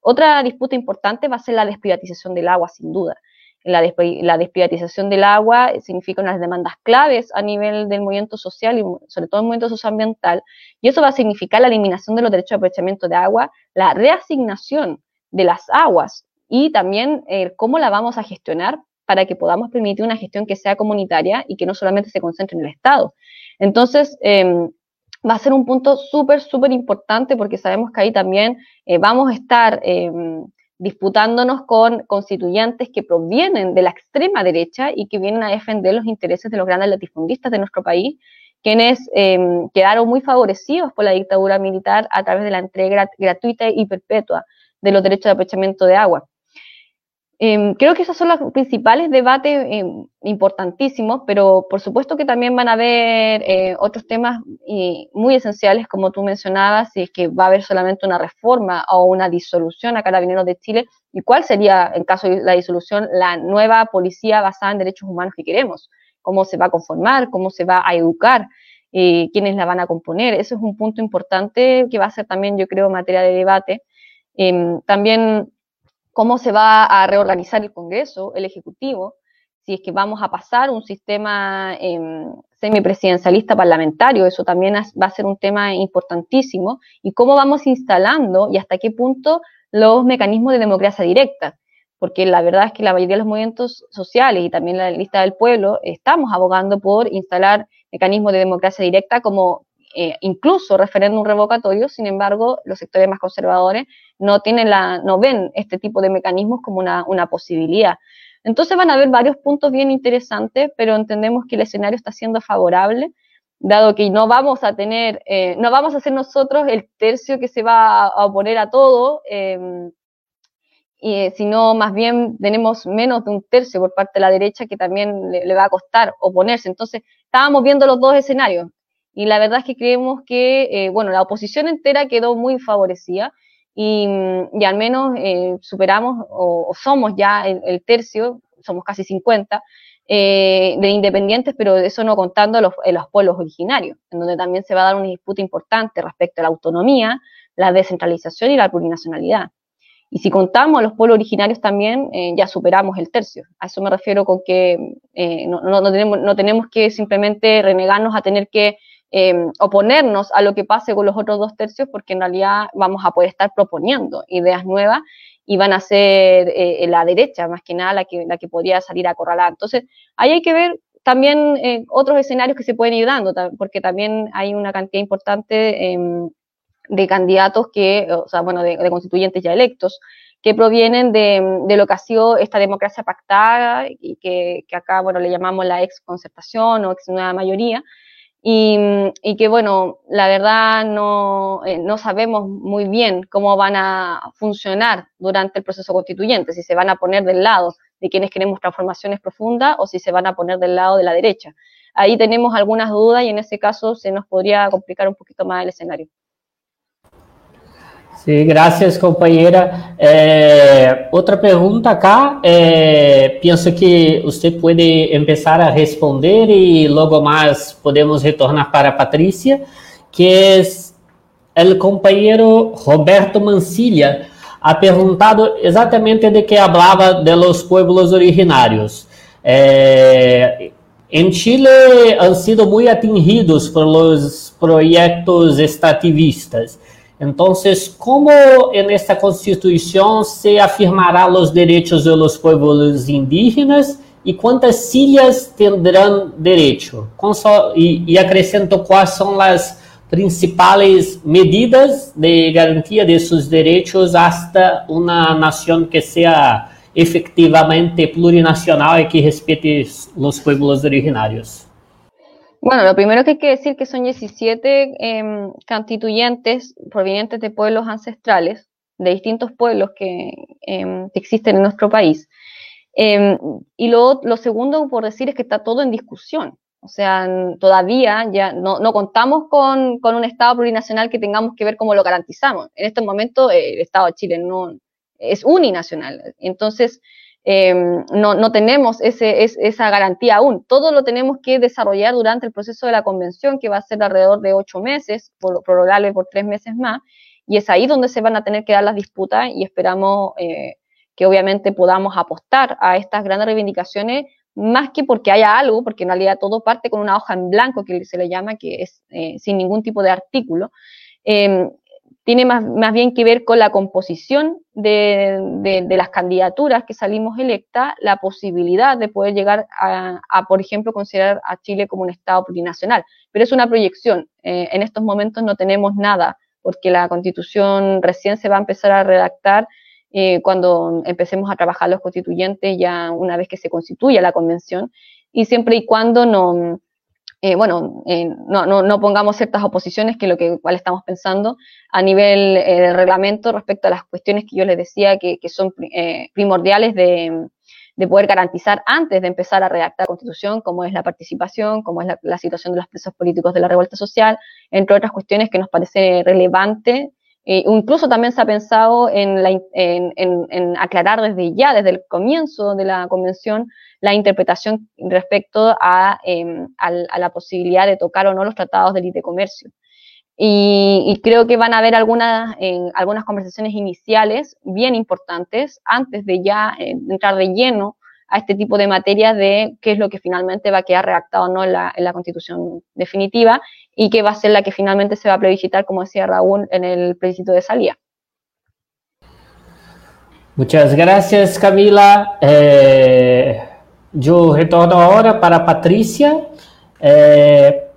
Otra disputa importante va a ser la desprivatización del agua, sin duda. La, la desprivatización del agua significa unas demandas claves a nivel del movimiento social y sobre todo el movimiento socioambiental, y eso va a significar la eliminación de los derechos de aprovechamiento de agua, la reasignación de las aguas y también eh, cómo la vamos a gestionar para que podamos permitir una gestión que sea comunitaria y que no solamente se concentre en el Estado. Entonces, em, va a ser un punto súper, súper importante porque sabemos que ahí también eh, vamos a estar em, disputándonos con constituyentes que provienen de la extrema derecha y que vienen a defender los intereses de los grandes latifundistas de nuestro país, quienes em, quedaron muy favorecidos por la dictadura militar a través de la entrega gratuita y perpetua de los derechos de aprovechamiento de agua. Em, creo que esos son los principales debates em, importantísimos, pero por supuesto que también van a haber eh, otros temas muy esenciales, como tú mencionabas, si es que va a haber solamente una reforma o una disolución a Carabineros de Chile, y cuál sería, en caso de la disolución, la nueva policía basada en derechos humanos que queremos, cómo se va a conformar, cómo se va a educar, eh, quiénes la van a componer. Eso es un punto importante que va a ser también, yo creo, materia de debate. Em, también cómo se va a reorganizar el Congreso, el Ejecutivo, si es que vamos a pasar un sistema eh, semipresidencialista parlamentario, eso también va a ser un tema importantísimo, y cómo vamos instalando y hasta qué punto los mecanismos de democracia directa, porque la verdad es que la mayoría de los movimientos sociales y también la lista del pueblo estamos abogando por instalar mecanismos de democracia directa como eh, incluso referéndum revocatorio, sin embargo, los sectores más conservadores no, tienen no ven este tipo de mecanismos como una, posibilidad. Entonces van a haber varios puntos bien interesantes, pero entendemos que el escenario está siendo favorable, dado que no vamos a tener, eh, no vamos a ser nosotros el tercio que se va a oponer a todo, em, y, sino más bien tenemos menos de un tercio por parte de la derecha que también le, le, va a costar oponerse. Entonces, estábamos viendo los dos escenarios y la verdad es que creemos que, eh, bueno, la oposición entera quedó muy favorecida y, al menos eh, superamos o, somos ya el, tercio, somos casi 50, eh, de independientes, pero eso no contando los, los pueblos originarios, en donde también se va a dar una disputa importante respecto a la autonomía, la descentralización y la plurinacionalidad. Y si contamos a los pueblos originarios también, ya superamos el tercio. A eso me refiero con que no, no, tenemos, no tenemos que simplemente renegarnos a tener que Em, oponernos a lo que pase con los otros dos tercios, porque en realidad vamos a poder estar proponiendo ideas nuevas y van a ser eh, la derecha, más que nada, la que, la que podría salir a acorralar. Entonces, ahí hay que ver también eh, otros escenarios que se pueden ir dando, porque también hay una cantidad importante em, de candidatos que, o sea, bueno, de, constituyentes ya electos, que provienen de, de, lo que ha sido esta democracia pactada y que, que acá, bueno, le llamamos la ex concertación o ex nueva mayoría, y, que bueno, la verdad no, eh, no sabemos muy bien cómo van a funcionar durante el proceso constituyente, si se van a poner del lado de quienes queremos transformaciones profundas o si se van a poner del lado de la derecha. Ahí tenemos algunas dudas y en ese caso se nos podría complicar un poquito más el escenario. Sí, gracias, compañera. Eh, otra pregunta acá, eh, pienso que usted puede empezar a responder y luego más podemos retornar para Patricia, que es el compañero Roberto Mancilla, ha preguntado exatamente de que hablaba de los pueblos originarios. Eh, en Chile han sido muy atingidos por los proyectos extractivistas. Entonces, ¿cómo en esta constitución se afirmará los derechos de los pueblos indígenas y cuántas sillas tendrán derecho? Y, y acrescento cuáles son las principales medidas de garantía de sus derechos hasta una nación que sea efectivamente plurinacional y que respete los pueblos originarios. Bueno, lo primero que hay que decir que son 17 em, constituyentes provenientes de pueblos ancestrales, de distintos pueblos que, em, existen en nuestro país. Em, y lo, lo, segundo por decir es que está todo en discusión. O sea, todavía ya no, no contamos con, con, un Estado plurinacional que tengamos que ver cómo lo garantizamos. En este momento eh, el Estado de Chile no, es uninacional. Entonces, em, no, no, tenemos esa garantía aún. Todo lo tenemos que desarrollar durante el proceso de la convención, que va a ser alrededor de ocho meses, por, prorrogarle por tres meses más. Y es ahí donde se van a tener que dar las disputas y esperamos eh, que obviamente podamos apostar a estas grandes reivindicaciones, más que porque haya algo, porque en realidad todo parte con una hoja en blanco que se le llama, que es eh, sin ningún tipo de artículo. Em, tiene más, más, bien que ver con la composición de, de, las candidaturas que salimos electas, la posibilidad de poder llegar a, a, por ejemplo, considerar a Chile como un Estado plurinacional. Pero es una proyección. Eh, en estos momentos no tenemos nada porque la constitución recién se va a empezar a redactar eh, cuando empecemos a trabajar los constituyentes ya una vez que se constituya la convención y siempre y cuando no, eh, bueno, eh, no, no, pongamos ciertas oposiciones que lo que cual estamos pensando a nivel del reglamento respecto a las cuestiones que yo les decía que, son primordiales de, de poder garantizar antes de empezar a redactar la Constitución, como es la participación, como es la, situación de los presos políticos de la revuelta social, entre otras cuestiones que nos parece relevante. Eh, incluso también se ha pensado en, en, aclarar desde ya, desde el comienzo de la convención, la interpretación respecto a, em, la posibilidad de tocar o no los tratados de libre comercio. Y, creo que van a haber algunas, algunas conversaciones iniciales bien importantes antes de ya eh, entrar de lleno a este tipo de materias de qué es lo que finalmente va a quedar redactado no en la, en la constitución definitiva y qué va a ser la que finalmente se va a plebiscitar, como decía Raúl, en el plebiscito de salida. Muchas gracias, Camila. Eh, yo retorno ahora para Patricia. Eh,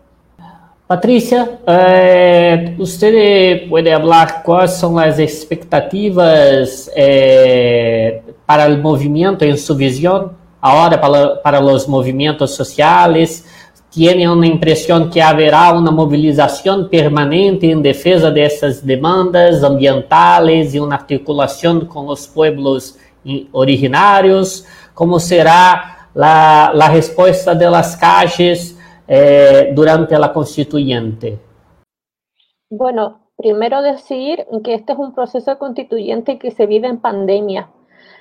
Patrícia, é, você pode falar quais são as expectativas é, para o movimento em sua visão, agora para, para os movimentos sociais? Tem uma impressão que haverá uma mobilização permanente em defesa dessas demandas ambientais e uma articulação com os pueblos originários? Como será a, resposta das calles? Eh, durante la constituyente? Bueno, primero decir que este es un proceso constituyente que se vive en pandemia.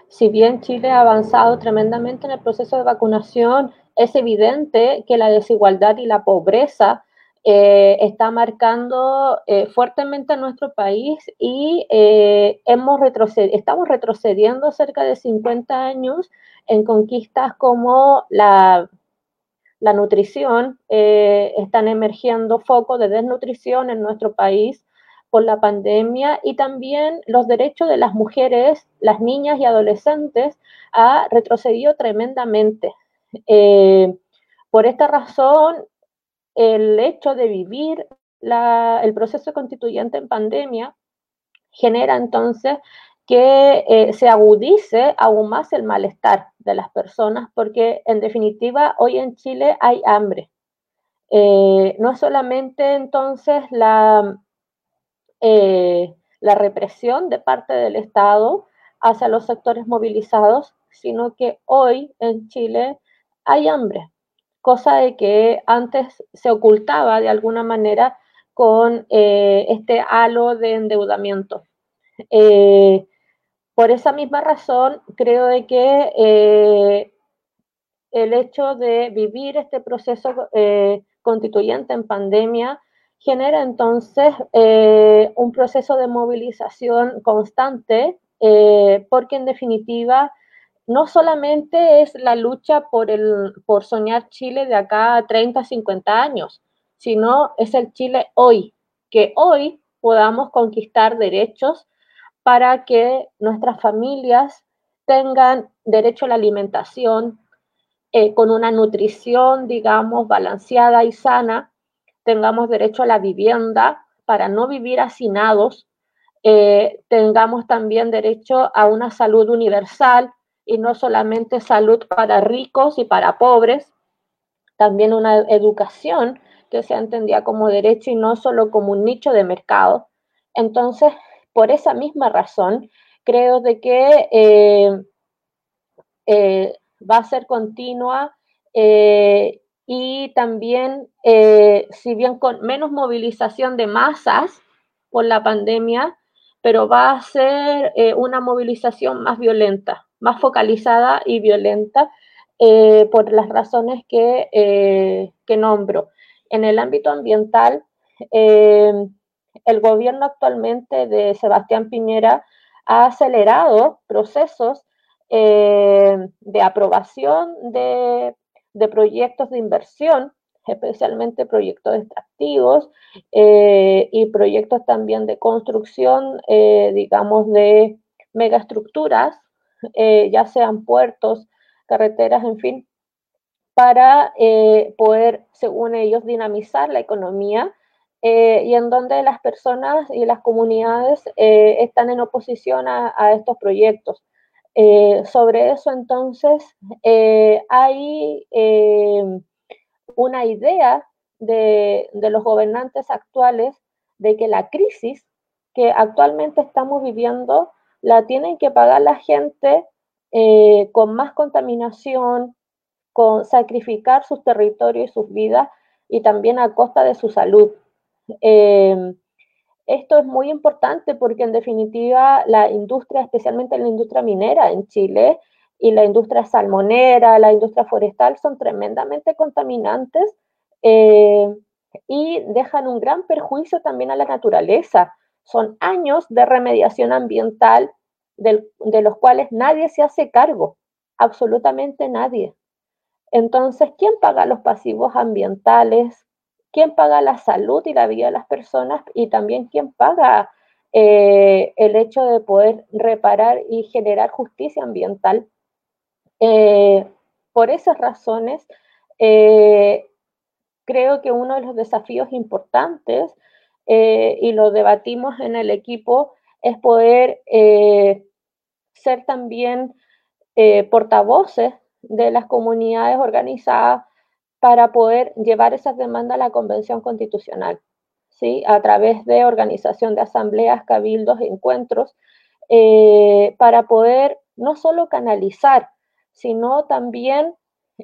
Si bien Chile ha avanzado tremendamente en el proceso de vacunación, es evidente que la desigualdad y la pobreza eh, está marcando eh, fuertemente a nuestro país y hemos estamos retrocediendo cerca de 50 años en conquistas como la la nutrición, eh, están emergiendo focos de desnutrición en nuestro país por la pandemia y también los derechos de las mujeres, las niñas y adolescentes ha retrocedido tremendamente. Eh, por esta razón, el hecho de vivir el proceso constituyente en pandemia genera entonces que eh, se agudice aún más el malestar de las personas, porque en definitiva hoy en Chile hay hambre. Eh, no solamente entonces la, eh, la represión de parte del Estado hacia los sectores movilizados, sino que hoy en Chile hay hambre, cosa de que antes se ocultaba de alguna manera con este halo de endeudamiento. Por esa misma razón, creo de que eh, el hecho de vivir este proceso eh, constituyente en pandemia genera entonces eh, un proceso de movilización constante, porque en definitiva no solamente es la lucha por, el, por soñar Chile de acá a 30, 50 años, sino es el Chile hoy, que hoy podamos conquistar derechos para que nuestras familias tengan derecho a la alimentación eh, con una nutrición, digamos, balanceada y sana, tengamos derecho a la vivienda para no vivir hacinados, eh, tengamos también derecho a una salud universal y no solamente salud para ricos y para pobres, también una educación que se entendía como derecho y no solo como un nicho de mercado. Entonces, por esa misma razón, creo de que eh, va a ser continua y también, si bien con menos movilización de masas por la pandemia, pero va a ser una movilización más violenta, más focalizada y violenta por las razones que, que nombro. En el ámbito ambiental, el gobierno actualmente de Sebastián Piñera ha acelerado procesos eh, de aprobación de, proyectos de inversión, especialmente proyectos extractivos eh, y proyectos también de construcción, eh, digamos, de megaestructuras, ya sean puertos, carreteras, en fin, para poder, según ellos, dinamizar la economía eh, y en donde las personas y las comunidades eh, están en oposición a, estos proyectos. Eh, sobre eso entonces hay una idea de, de, los gobernantes actuales de que la crisis que actualmente estamos viviendo la tienen que pagar la gente con más contaminación, con sacrificar sus territorios y sus vidas y también a costa de su salud. Eh, esto es muy importante porque en definitiva la industria, especialmente la industria minera en Chile y la industria salmonera, la industria forestal son tremendamente contaminantes eh, y dejan un gran perjuicio también a la naturaleza. Son años de remediación ambiental de los cuales nadie se hace cargo, absolutamente nadie. Entonces, ¿quién paga los pasivos ambientales? Quién paga la salud y la vida de las personas y también quién paga eh, el hecho de poder reparar y generar justicia ambiental. Eh, por esas razones, eh, creo que uno de los desafíos importantes, y lo debatimos en el equipo, es poder ser también portavoces de las comunidades organizadas para poder llevar esas demandas a la Convención Constitucional, ¿sí? a través de organización de asambleas, cabildos, encuentros, eh, para poder no solo canalizar, sino también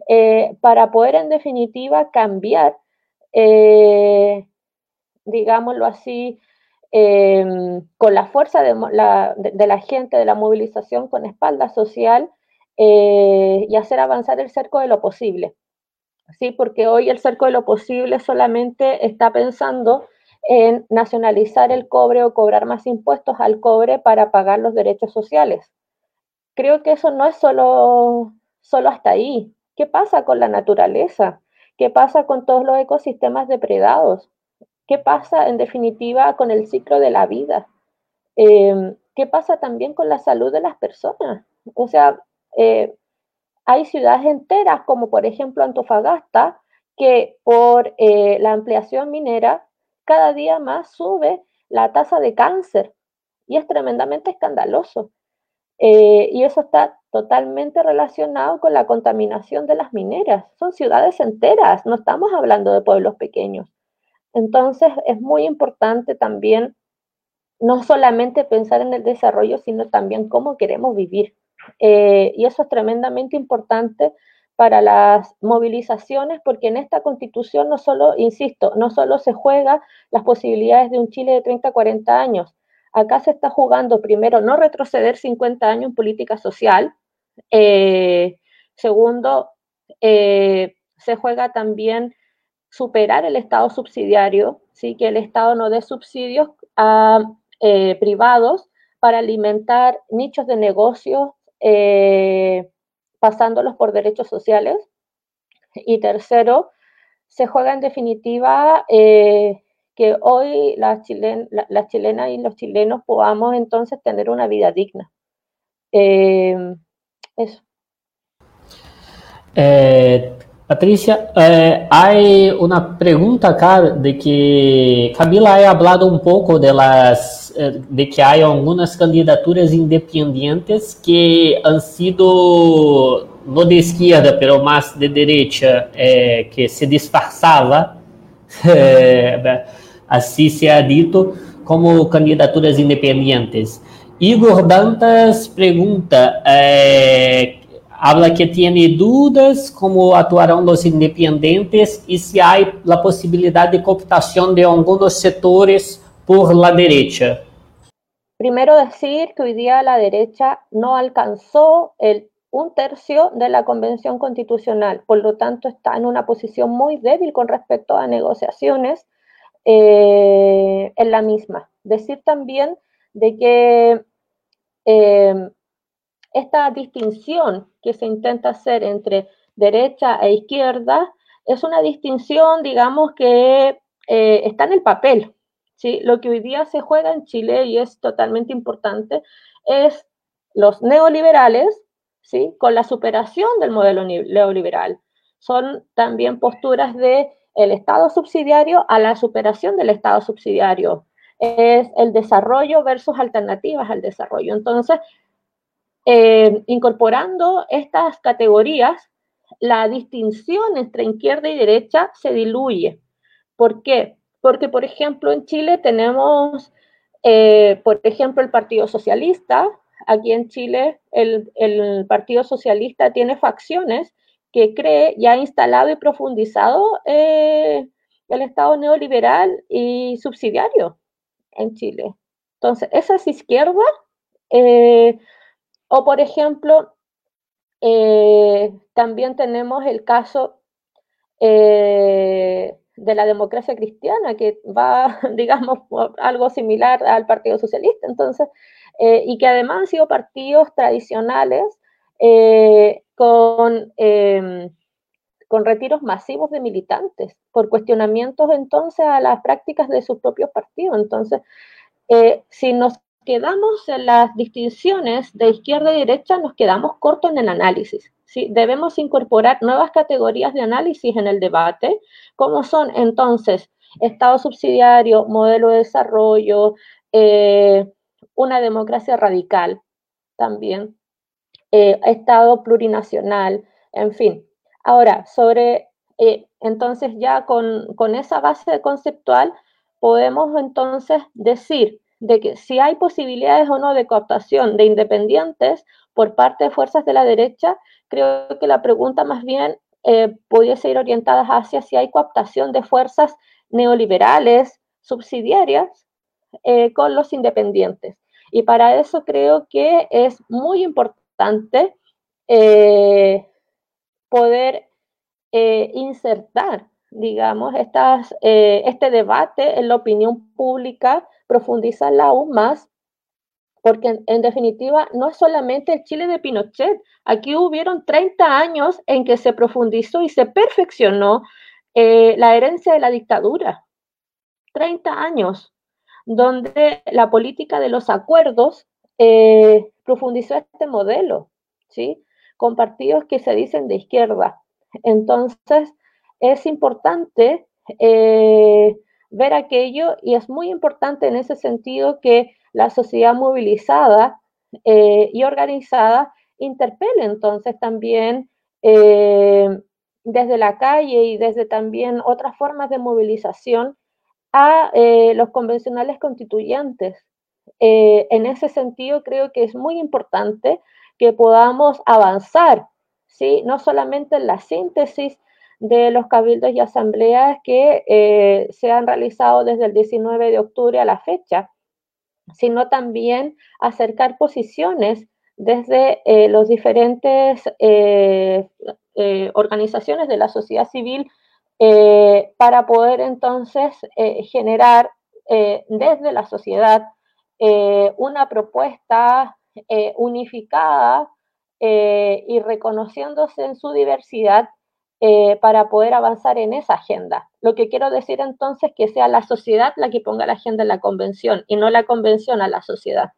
eh, para poder en definitiva cambiar, eh, digámoslo así, em, con la fuerza de la, de la, gente, de la movilización con espalda social y hacer avanzar el cerco de lo posible. ¿Sí? porque hoy el cerco de lo posible solamente está pensando en nacionalizar el cobre o cobrar más impuestos al cobre para pagar los derechos sociales. Creo que eso no es solo, solo hasta ahí. ¿Qué pasa con la naturaleza? ¿Qué pasa con todos los ecosistemas depredados? ¿Qué pasa en definitiva con el ciclo de la vida? Em, ¿Qué pasa también con la salud de las personas? O sea, eh, hay ciudades enteras, como por ejemplo Antofagasta, que por eh, la ampliación minera cada día más sube la tasa de cáncer y es tremendamente escandaloso. Eh, y eso está totalmente relacionado con la contaminación de las mineras. Son ciudades enteras, no estamos hablando de pueblos pequeños. Entonces es muy importante también no solamente pensar en el desarrollo, sino también cómo queremos vivir. Eh, y eso es tremendamente importante para las movilizaciones, porque en esta constitución no solo, insisto, no solo se juega las posibilidades de un Chile de 30, 40 años, acá se está jugando primero no retroceder 50 años en política social, eh, segundo, eh, se juega también superar el Estado subsidiario, ¿sí? que el Estado no dé subsidios a privados para alimentar nichos de negocios eh, pasándolos por derechos sociales. Y tercero, se juega en definitiva eh, que hoy las, chilen las chilenas y los chilenos podamos entonces tener una vida digna. Eh, eso. Patrícia, é, há uma pergunta acá de que Camila ha falado um pouco delas, eh, de que há algumas candidaturas independentes que han sido no de esquerda, pero mais de direita, é, que se disfarçava, é, assim se ha dito, como candidaturas independentes. Igor Dantas pergunta, habla que tiene dudas cómo actuarán los independientes y si hay la posibilidad de cooptación de algunos sectores por la derecha. Primero decir que hoy día la derecha no alcanzó el un tercio de la Convención Constitucional, por lo tanto está en una posición muy débil con respecto a negociaciones eh, en la misma. Decir también de que eh, esta distinción que se intenta hacer entre derecha e izquierda es una distinción, digamos, que eh, está en el papel. ¿sí? Lo que hoy día se juega en Chile y es totalmente importante es los neoliberales ¿sí? con la superación del modelo neoliberal. Son también posturas de el Estado subsidiario a la superación del Estado subsidiario. Es el desarrollo versus alternativas al desarrollo. Entonces, eh, incorporando estas categorías, la distinción entre izquierda y derecha se diluye. ¿Por qué? Porque, por ejemplo, en Chile tenemos, eh, por ejemplo, el Partido Socialista. Aquí en Chile, el, Partido Socialista tiene facciones que cree y ha instalado y profundizado eh, el Estado neoliberal y subsidiario en Chile. Entonces, esa es izquierda. Eh, o, por ejemplo, también tenemos el caso de la democracia cristiana, que va, digamos, algo similar al Partido Socialista. Entonces, eh, y que además han sido partidos tradicionales eh, con, em, con retiros masivos de militantes por cuestionamientos entonces a las prácticas de sus propios partidos. Entonces, eh, si nos quedamos en las distinciones de izquierda y derecha, nos quedamos cortos en el análisis. ¿sí? Debemos incorporar nuevas categorías de análisis en el debate, como son entonces Estado subsidiario, modelo de desarrollo, eh, una democracia radical también, eh, Estado plurinacional, en fin. Ahora, sobre, eh, entonces ya con, con esa base conceptual, podemos entonces decir de que si hay posibilidades o no de cooptación de independientes por parte de fuerzas de la derecha, creo que la pregunta más bien eh, pudiese ir orientada hacia si hay cooptación de fuerzas neoliberales subsidiarias eh, con los independientes. Y para eso creo que es muy importante eh, poder insertar, digamos, estas, este debate en la opinión pública, profundizarla aún más porque en, definitiva no es solamente el Chile de Pinochet, aquí hubieron 30 años en que se profundizó y se perfeccionó eh, la herencia de la dictadura. 30 años donde la política de los acuerdos eh, profundizó este modelo, ¿sí? Con partidos que se dicen de izquierda. Entonces, es importante eh, ver aquello y es muy importante en ese sentido que la sociedad movilizada eh, y organizada interpele entonces también eh, desde la calle y desde también otras formas de movilización a los convencionales constituyentes. en ese sentido, creo que es muy importante que podamos avanzar, ¿sí? no solamente en la síntesis de los cabildos y asambleas que se han realizado desde el 19 de octubre a la fecha, sino también acercar posiciones desde eh, los diferentes eh, eh, organizaciones de la sociedad civil para poder entonces generar desde la sociedad una propuesta unificada y reconociéndose en su diversidad eh, para poder avanzar en esa agenda. Lo que quiero decir entonces es que sea la sociedad la que ponga la agenda en la convención y no la convención a la sociedad.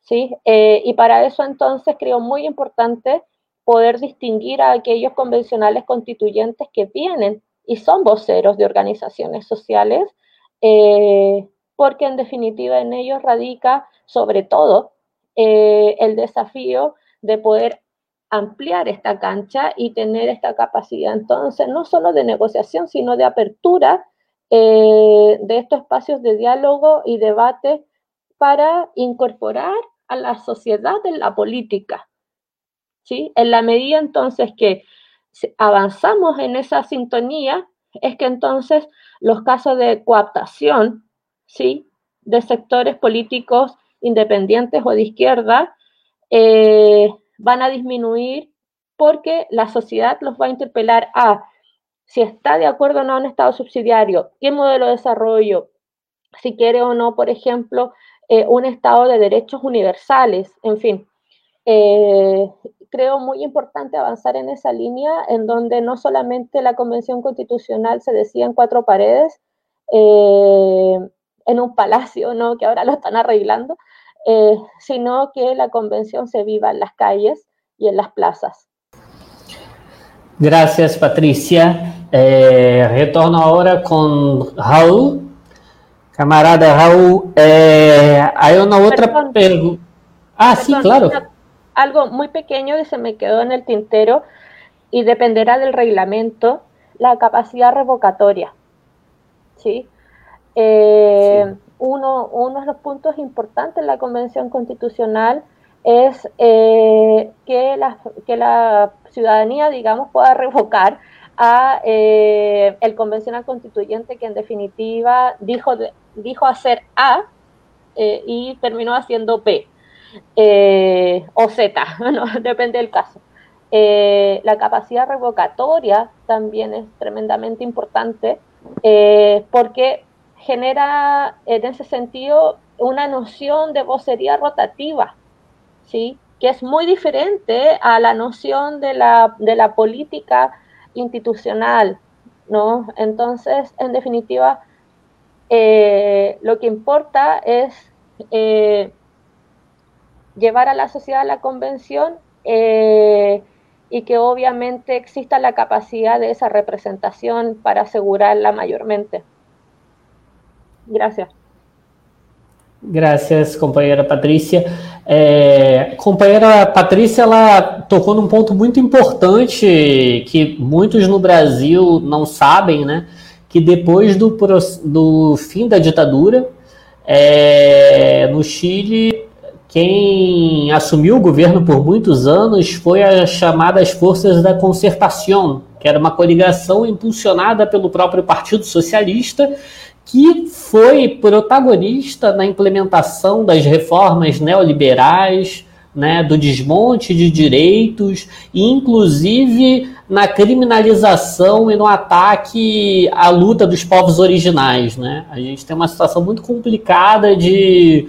¿sí? Eh, y para eso entonces creo muy importante poder distinguir a aquellos convencionales constituyentes que vienen y son voceros de organizaciones sociales, eh, porque en definitiva en ellos radica sobre todo el desafío de poder ampliar esta cancha y tener esta capacidad. Entonces, no solo de negociación, sino de apertura eh, de estos espacios de diálogo y debate para incorporar a la sociedad en la política. ¿sí? En la medida entonces que avanzamos en esa sintonía, es que entonces los casos de coaptación, ¿sí? De sectores políticos independientes o de izquierda eh, van a disminuir porque la sociedad los va a interpelar a si está de acuerdo o no en Estado subsidiario, qué modelo de desarrollo, si quiere o no, por ejemplo, eh, un Estado de derechos universales, en fin. Eh, creo muy importante avanzar en esa línea en donde no solamente la Convención Constitucional se decía en cuatro paredes, eh, en un palacio, ¿no? que ahora lo están arreglando, sino que la Convención se viva en las calles y en las plazas. Gracias, Patricia. Eh, retorno ahora con Raúl. Camarada Raúl, eh, hay una otra pregunta. Ah, sí, claro. algo muy pequeño que se me quedó en el tintero y dependerá del reglamento, la capacidad revocatoria. ¿sí? Eh, uno, uno de los puntos importantes en la Convención Constitucional es que, la, que la ciudadanía, digamos, pueda revocar a eh, el convencional constituyente que en definitiva dijo, dijo hacer A eh, y terminó haciendo B eh, o Z, depende del caso. la capacidad revocatoria también es tremendamente importante porque genera en ese sentido una noción de vocería rotativa, ¿sí? que es muy diferente a la noción de la, de la política institucional, ¿no? Entonces, en definitiva, eh, lo que importa es eh, llevar a la sociedad a la convención eh, y que obviamente exista la capacidad de esa representación para asegurarla mayormente. Gracias. Graças, companheira Patrícia. É, companheira Patrícia, ela tocou num ponto muito importante que muitos no Brasil não sabem, né? Que depois do, do fim da ditadura, é, no Chile, quem assumiu o governo por muitos anos foi as chamadas Forças da Concertação, que era uma coligação impulsionada pelo próprio Partido Socialista que foi protagonista na implementação das reformas neoliberais, né, do desmonte de direitos, inclusive na criminalização e no ataque à luta dos povos originais. Né? A gente tem uma situação muito complicada de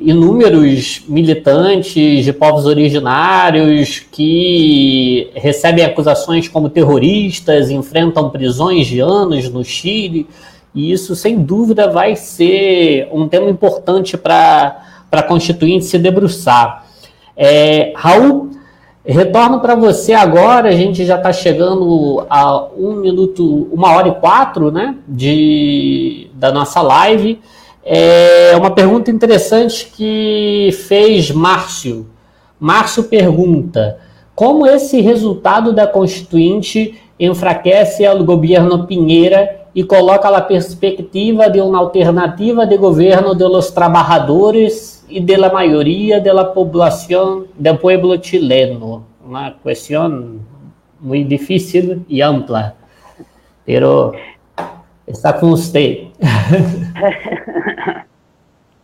inúmeros militantes de povos originários que recebem acusações como terroristas, enfrentam prisões de anos no Chile. E isso, sem dúvida, vai ser um tema importante para a Constituinte se debruçar. É, Raul, retorno para você agora. A gente já está chegando a um minuto, uma hora e quatro né, de, da nossa live. É uma pergunta interessante que fez Márcio. Márcio pergunta: como esse resultado da Constituinte enfraquece o governo Pinheira e coloca a perspectiva de uma alternativa de governo de los trabajadores e de maioria la población del pueblo chileno. Uma questão muito difícil e ampla, pero está com você.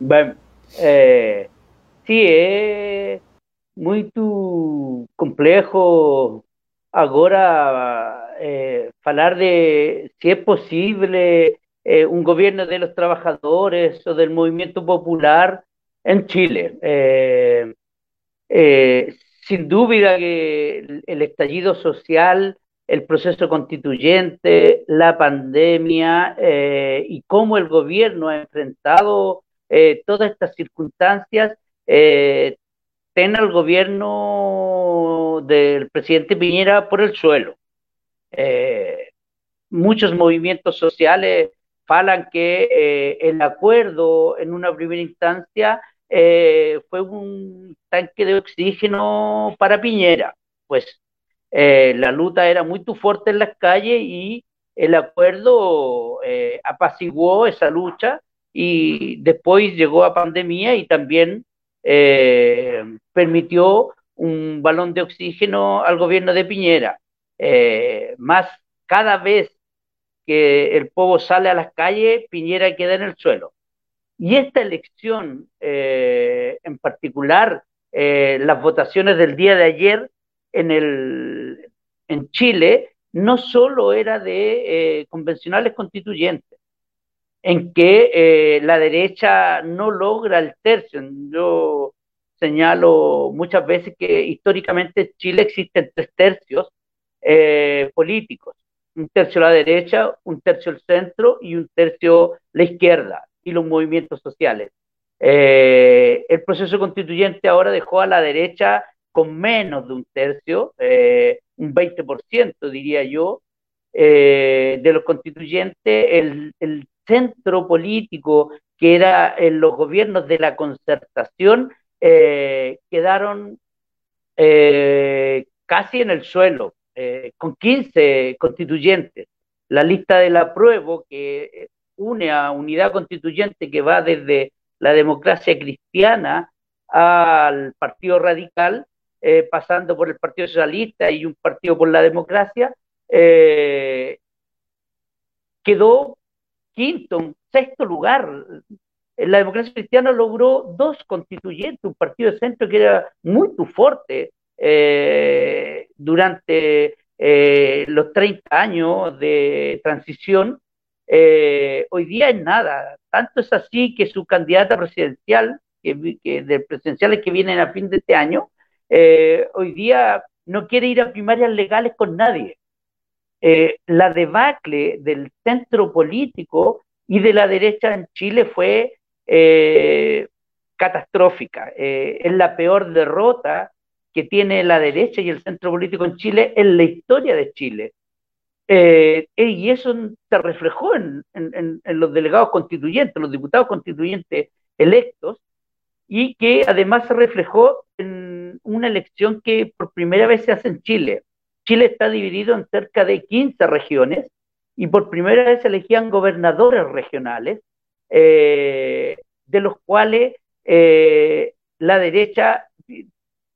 Bem, é, sí, é muito complexo agora eh, hablar de si es posible eh, un gobierno de los trabajadores o del movimiento popular en Chile. Eh, eh, sin duda que el, estallido social, el proceso constituyente, la pandemia y cómo el gobierno ha enfrentado todas estas circunstancias, ten al gobierno del presidente Piñera por el suelo. Eh, muchos movimientos sociales falan que eh, el acuerdo en una primera instancia eh, fue un tanque de oxígeno para Piñera, pues la lucha era muy fuerte en las calles y el acuerdo apaciguó esa lucha y después llegó a pandemia y también permitió un balón de oxígeno al gobierno de Piñera. Eh, más cada vez que el pueblo sale a las calles, Piñera queda en el suelo. Y esta elección, eh, en particular, eh, las votaciones del día de ayer en, el, en Chile, no solo era de convencionales constituyentes, en que la derecha no logra el tercio. Yo señalo muchas veces que históricamente en Chile existen tres tercios eh, políticos, un tercio la derecha, un tercio al centro y un tercio la izquierda y los movimientos sociales. Eh, el proceso constituyente ahora dejó a la derecha con menos de un tercio, eh, un 20% diría yo, de los constituyentes, el, el centro político que era en los gobiernos de la concertación quedaron casi en el suelo, eh, con 15 constituyentes. La lista del apruebo, que une a unidad constituyente que va desde la democracia cristiana al Partido Radical, pasando por el Partido Socialista y un partido por la democracia, quedó quinto, sexto lugar la democracia cristiana logró dos constituyentes, un partido de centro que era muy fuerte eh, durante eh, los 30 años de transición. Eh, hoy día es nada. Tanto es así que su candidata presidencial, que, que de presidenciales que vienen a fin de este año, hoy día no quiere ir a primarias legales con nadie. la debacle del centro político y de la derecha en Chile fue catastrófica. Es la peor derrota que tiene la derecha y el centro político en Chile en la historia de Chile. Eh, y eso se reflejó en, los delegados constituyentes, los diputados constituyentes electos, y que además se reflejó en una elección que por primera vez se hace en Chile. Chile está dividido en cerca de 15 regiones y por primera vez se elegían gobernadores regionales eh, de los cuales eh, la derecha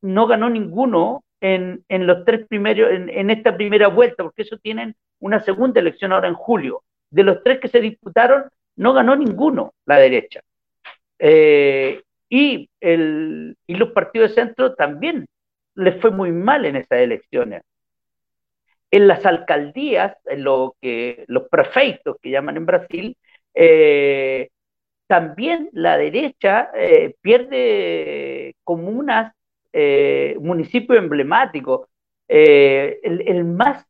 no ganó ninguno en, los tres primeros, en, esta primera vuelta, porque eso tienen una segunda elección ahora en julio. De los tres que se disputaron, no ganó ninguno la derecha. Eh, y, el, y los partidos de centro también les fue muy mal en esas elecciones. En las alcaldías, en lo que los prefeitos que llaman en Brasil, eh, también la derecha eh, pierde comunas, eh, municipios emblemáticos. Eh, el, más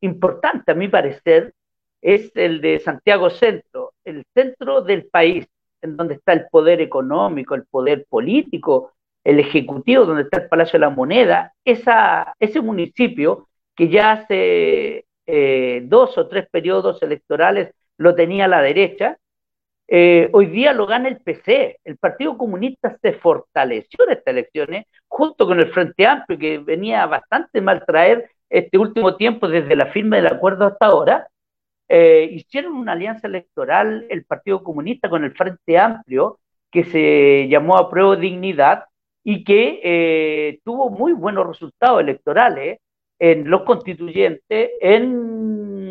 importante, a mi parecer, es el de Santiago Centro, el centro del país, en donde está el poder económico, el poder político, el ejecutivo, donde está el Palacio de la Moneda. Esa, ese municipio que ya hace dos o tres periodos electorales lo tenía la derecha, eh, hoy día lo gana el PC. El Partido Comunista se fortaleció en estas elecciones, junto con el Frente Amplio, que venía bastante mal traer este último tiempo desde la firma del acuerdo hasta ahora. Eh, hicieron una alianza electoral el Partido Comunista con el Frente Amplio, que se llamó a prueba Dignidad y que eh, tuvo muy buenos resultados electorales en los constituyentes, en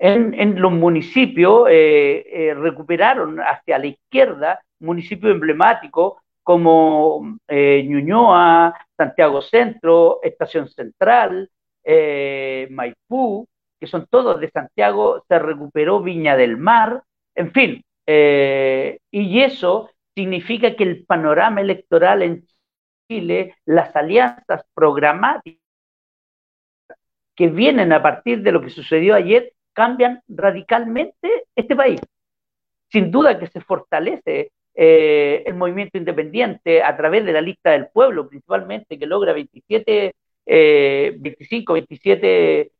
en, los municipios eh, eh, recuperaron hacia la izquierda municipios emblemáticos como eh, Ñuñoa, Santiago Centro, Estación Central, Maipú, que son todos de Santiago, se recuperó Viña del Mar, en fin, y eso significa que el panorama electoral en Chile, las alianzas programáticas que vienen a partir de lo que sucedió ayer, cambian radicalmente este país. Sin duda que se fortalece eh, el movimiento independiente a través de la lista del pueblo, principalmente, que logra 27, 25, 27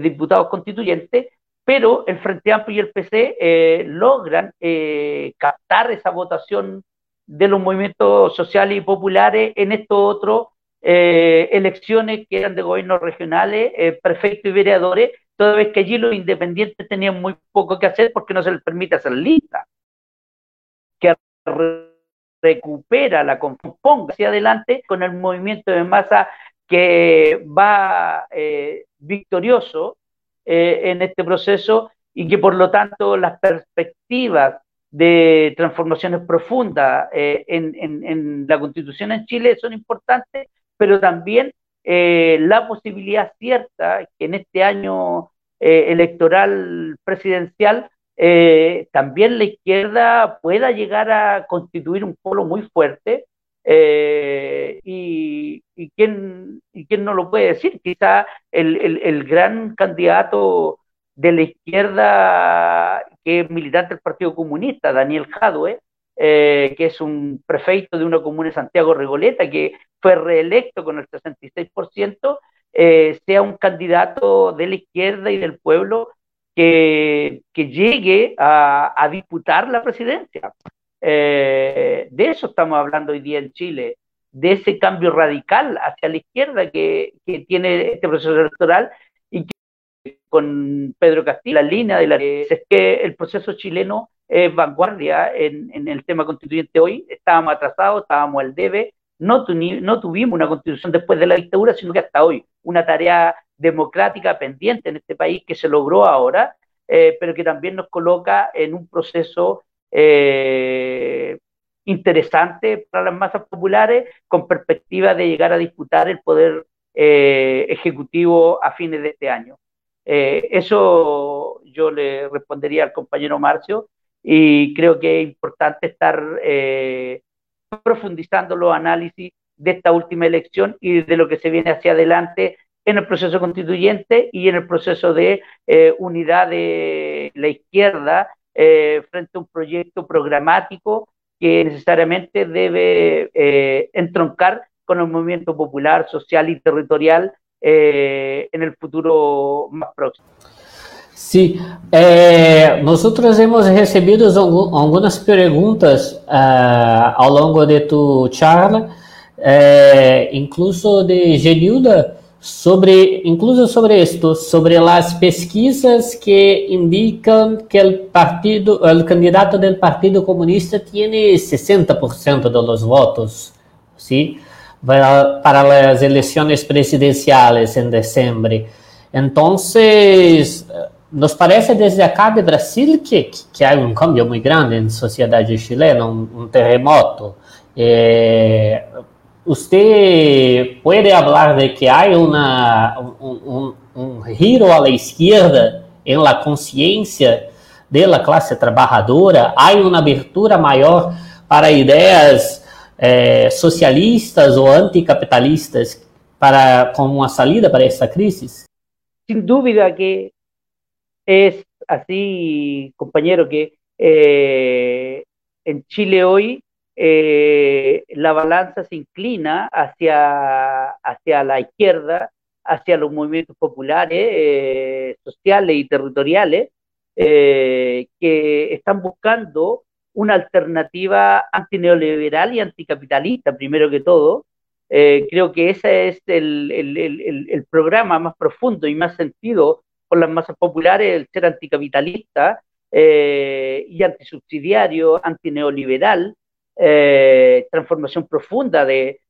diputados constituyentes, pero el Frente Amplio y el PC eh, logran eh, captar esa votación de los movimientos sociales y populares en estos otros elecciones que eran de gobiernos regionales, prefectos y vereadores, toda vez que allí los independientes tenían muy poco que hacer porque no se les permite hacer lista. Que recupera, la componga hacia adelante con el movimiento de masa que va eh, victorioso eh, en este proceso y que por lo tanto las perspectivas de transformaciones profundas eh, en, la constitución en Chile son importantes, pero también la posibilidad cierta que en este año electoral presidencial también la izquierda pueda llegar a constituir un polo muy fuerte eh, y, quién, y quién no lo puede decir, quizá el, el, gran candidato de la izquierda que es militante del Partido Comunista, Daniel Jadwe, eh, que es un prefeito de una comuna de Santiago Regoleta, que fue reelecto con el 66%, eh, sea un candidato de la izquierda y del pueblo que, que llegue a, a disputar la presidencia. Eh, de eso estamos hablando hoy día en Chile, de ese cambio radical hacia la izquierda que, tiene este proceso electoral y que con Pedro Castillo, la línea de la es que el proceso chileno es vanguardia en, el tema constituyente hoy, estábamos atrasados, estábamos al debe, no, tuvimos una constitución después de la dictadura, sino que hasta hoy, una tarea democrática pendiente en este país que se logró ahora, eh, pero que también nos coloca en un proceso eh, interesante para las masas populares con perspectiva de llegar a disputar el poder eh, ejecutivo a fines de este año. Eh, eso yo le respondería al compañero Marcio y creo que es importante estar profundizando los análisis de esta última elección y de lo que se viene hacia adelante en el proceso constituyente y en el proceso de unidad de la izquierda eh, frente a un proyecto programático que necesariamente debe eh, entroncar con el movimiento popular, social y territorial eh, en el futuro más próximo. Sí, eh, nosotros hemos recibido algunas preguntas uh, ao longo de tu charla, eh, incluso de Genilda, sobre, incluso sobre esto, sobre las pesquisas que indican que el partido, el candidato del Partido Comunista tiene 60% de los votos, ¿sí? Para, las elecciones presidenciales en diciembre. Entonces, nos parece desde acá de Brasil que, que hay un cambio muy grande en la sociedad chilena, un terremoto. Eh, puede hablar de que hay una, un, un, giro a la izquierda en la conciencia de la clase trabajadora, hay una abertura mayor para ideas eh, socialistas o anticapitalistas para, como una salida para esta crisis? Sin duda que es así, compañero, que eh, en Chile hoy eh, la balanza se inclina hacia, hacia la izquierda, hacia los movimientos populares, sociales y territoriales, que están buscando una alternativa antineoliberal y anticapitalista, primero que todo. creo que ese es el, el, el, programa más profundo y más sentido por las masas populares, el ser anticapitalista y antisubsidiario, antineoliberal, eh, transformación profunda de,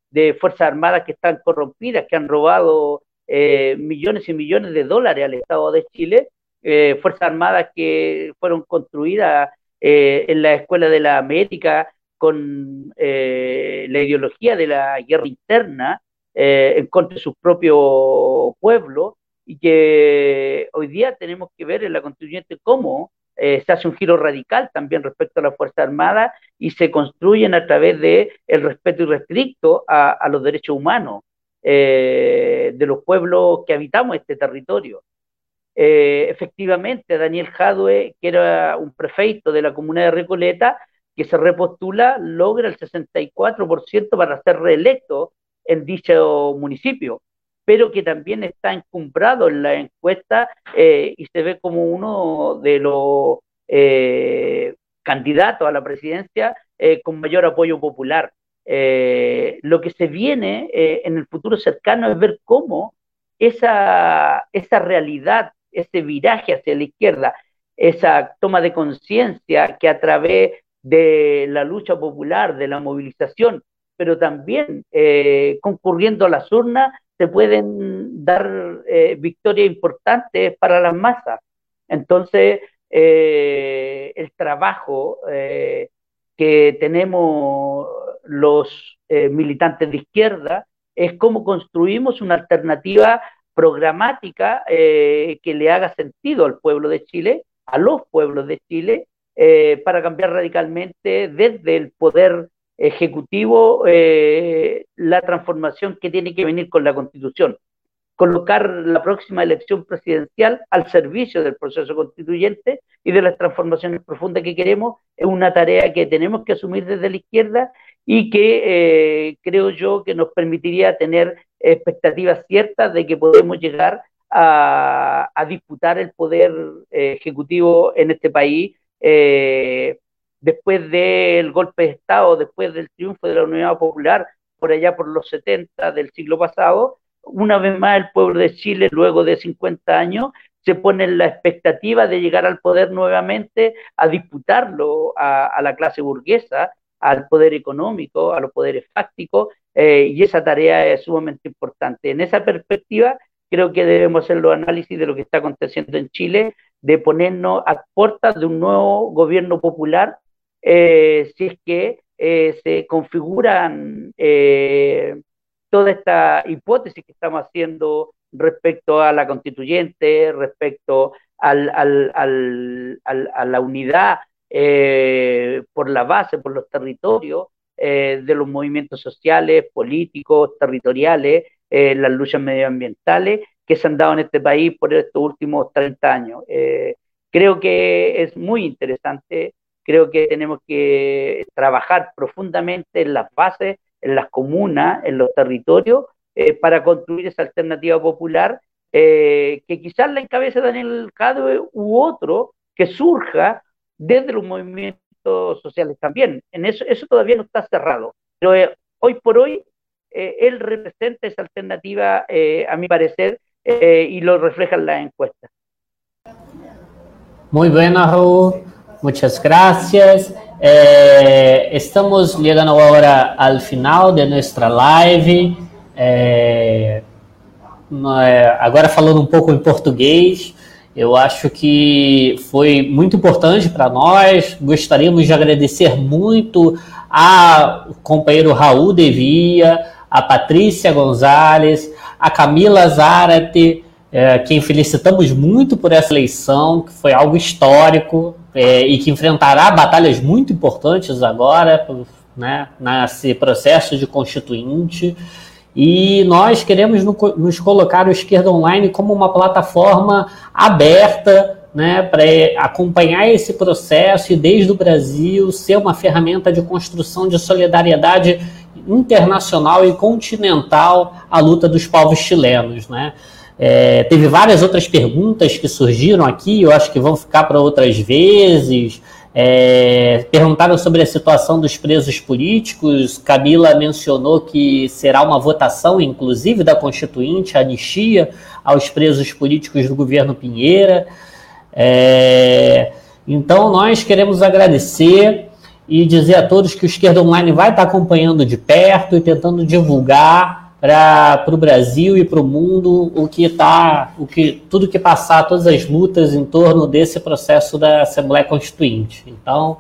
Fuerzas Armadas que están corrompidas, que han robado eh, millones y millones de dólares al Estado de Chile, eh, Fuerzas Armadas que fueron construidas en la Escuela de la América con la ideología de la guerra interna en contra de su propio pueblo y que hoy día tenemos que ver en la constituyente cómo eh, se hace un giro radical también respecto a la Fuerza Armada y se construyen a través de el respeto irrestricto a, los derechos humanos eh, de los pueblos que habitamos este territorio. Eh, efectivamente, Daniel Jadwe, que era un prefeito de la comuna de Recoleta, que se repostula, logra el 64% para ser reelecto en dicho municipio pero que también está encumbrado en la encuesta eh, y se ve como uno de los eh, candidatos a la presidencia con mayor apoyo popular. lo que se viene en el futuro cercano es ver cómo esa, esa realidad, ese viraje hacia la izquierda, esa toma de conciencia que a través de la lucha popular, de la movilización, pero también eh, concurriendo a las urnas se pueden dar eh, victorias importantes para las masas. Entonces, eh, el trabajo que tenemos los militantes de izquierda es cómo construimos una alternativa programática que le haga sentido al pueblo de Chile, a los pueblos de Chile, para cambiar radicalmente desde el poder ejecutivo eh, la transformación que tiene que venir con la constitución. Colocar la próxima elección presidencial al servicio del proceso constituyente y de las transformaciones profundas que queremos es una tarea que tenemos que asumir desde la izquierda y que eh, creo yo que nos permitiría tener expectativas ciertas de que podemos llegar a, disputar el poder eh, ejecutivo en este país después del golpe de Estado, después del triunfo de la Unidad Popular, por allá por los 70 del siglo pasado, una vez más el pueblo de Chile, luego de 50 años, se pone en la expectativa de llegar al poder nuevamente, a disputarlo a, la clase burguesa, al poder económico, a los poderes fácticos, eh, y esa tarea es sumamente importante. En esa perspectiva, creo que debemos hacer los análisis de lo que está aconteciendo en Chile, de ponernos a puertas de un nuevo gobierno popular eh, si es que eh, se configuran toda esta hipótesis que estamos haciendo respecto a la constituyente, respecto al, a la unidad por la base, por los territorios de los movimientos sociales, políticos, territoriales, las luchas medioambientales que se han dado en este país por estos últimos 30 años. creo que es muy interesante creo que tenemos que trabajar profundamente en las bases, en las comunas, en los territorios, eh, para construir esa alternativa popular eh, que quizás la encabece Daniel Jadwe u otro que surja desde los movimientos sociales también. En eso, eso todavía no está cerrado. Pero eh, hoy por hoy él representa esa alternativa, a mi parecer, y lo refleja en las encuestas. Muy buena, Raúl. Muchas gracias. É, estamos chegando agora ao final de nossa live. É, agora falando um pouco em português, eu acho que foi muito importante para nós. Gostaríamos de agradecer muito ao companheiro Raul Devia, a Patrícia Gonzalez, a Camila Zarate, é, quem felicitamos muito por essa eleição, que foi algo histórico é, e que enfrentará batalhas muito importantes agora né, nesse processo de constituinte. E nós queremos no, nos colocar o Esquerda Online como uma plataforma aberta né, para acompanhar esse processo e, desde o Brasil, ser uma ferramenta de construção de solidariedade internacional e continental à luta dos povos chilenos. Né? É, teve várias outras perguntas que surgiram aqui, eu acho que vão ficar para outras vezes. É, perguntaram sobre a situação dos presos políticos. Camila mencionou que será uma votação, inclusive, da Constituinte, anistia aos presos políticos do governo Pinheira. É, então, nós queremos agradecer e dizer a todos que o Esquerda Online vai estar acompanhando de perto e tentando divulgar para o Brasil e para o mundo o que está, o que tudo que passar, todas as lutas em torno desse processo da Assembleia Constituinte. Então,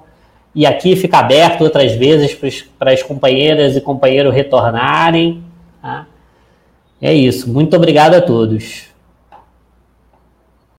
e aqui fica aberto outras vezes para as companheiras e companheiros retornarem. Tá? É isso. Muito obrigado a todos.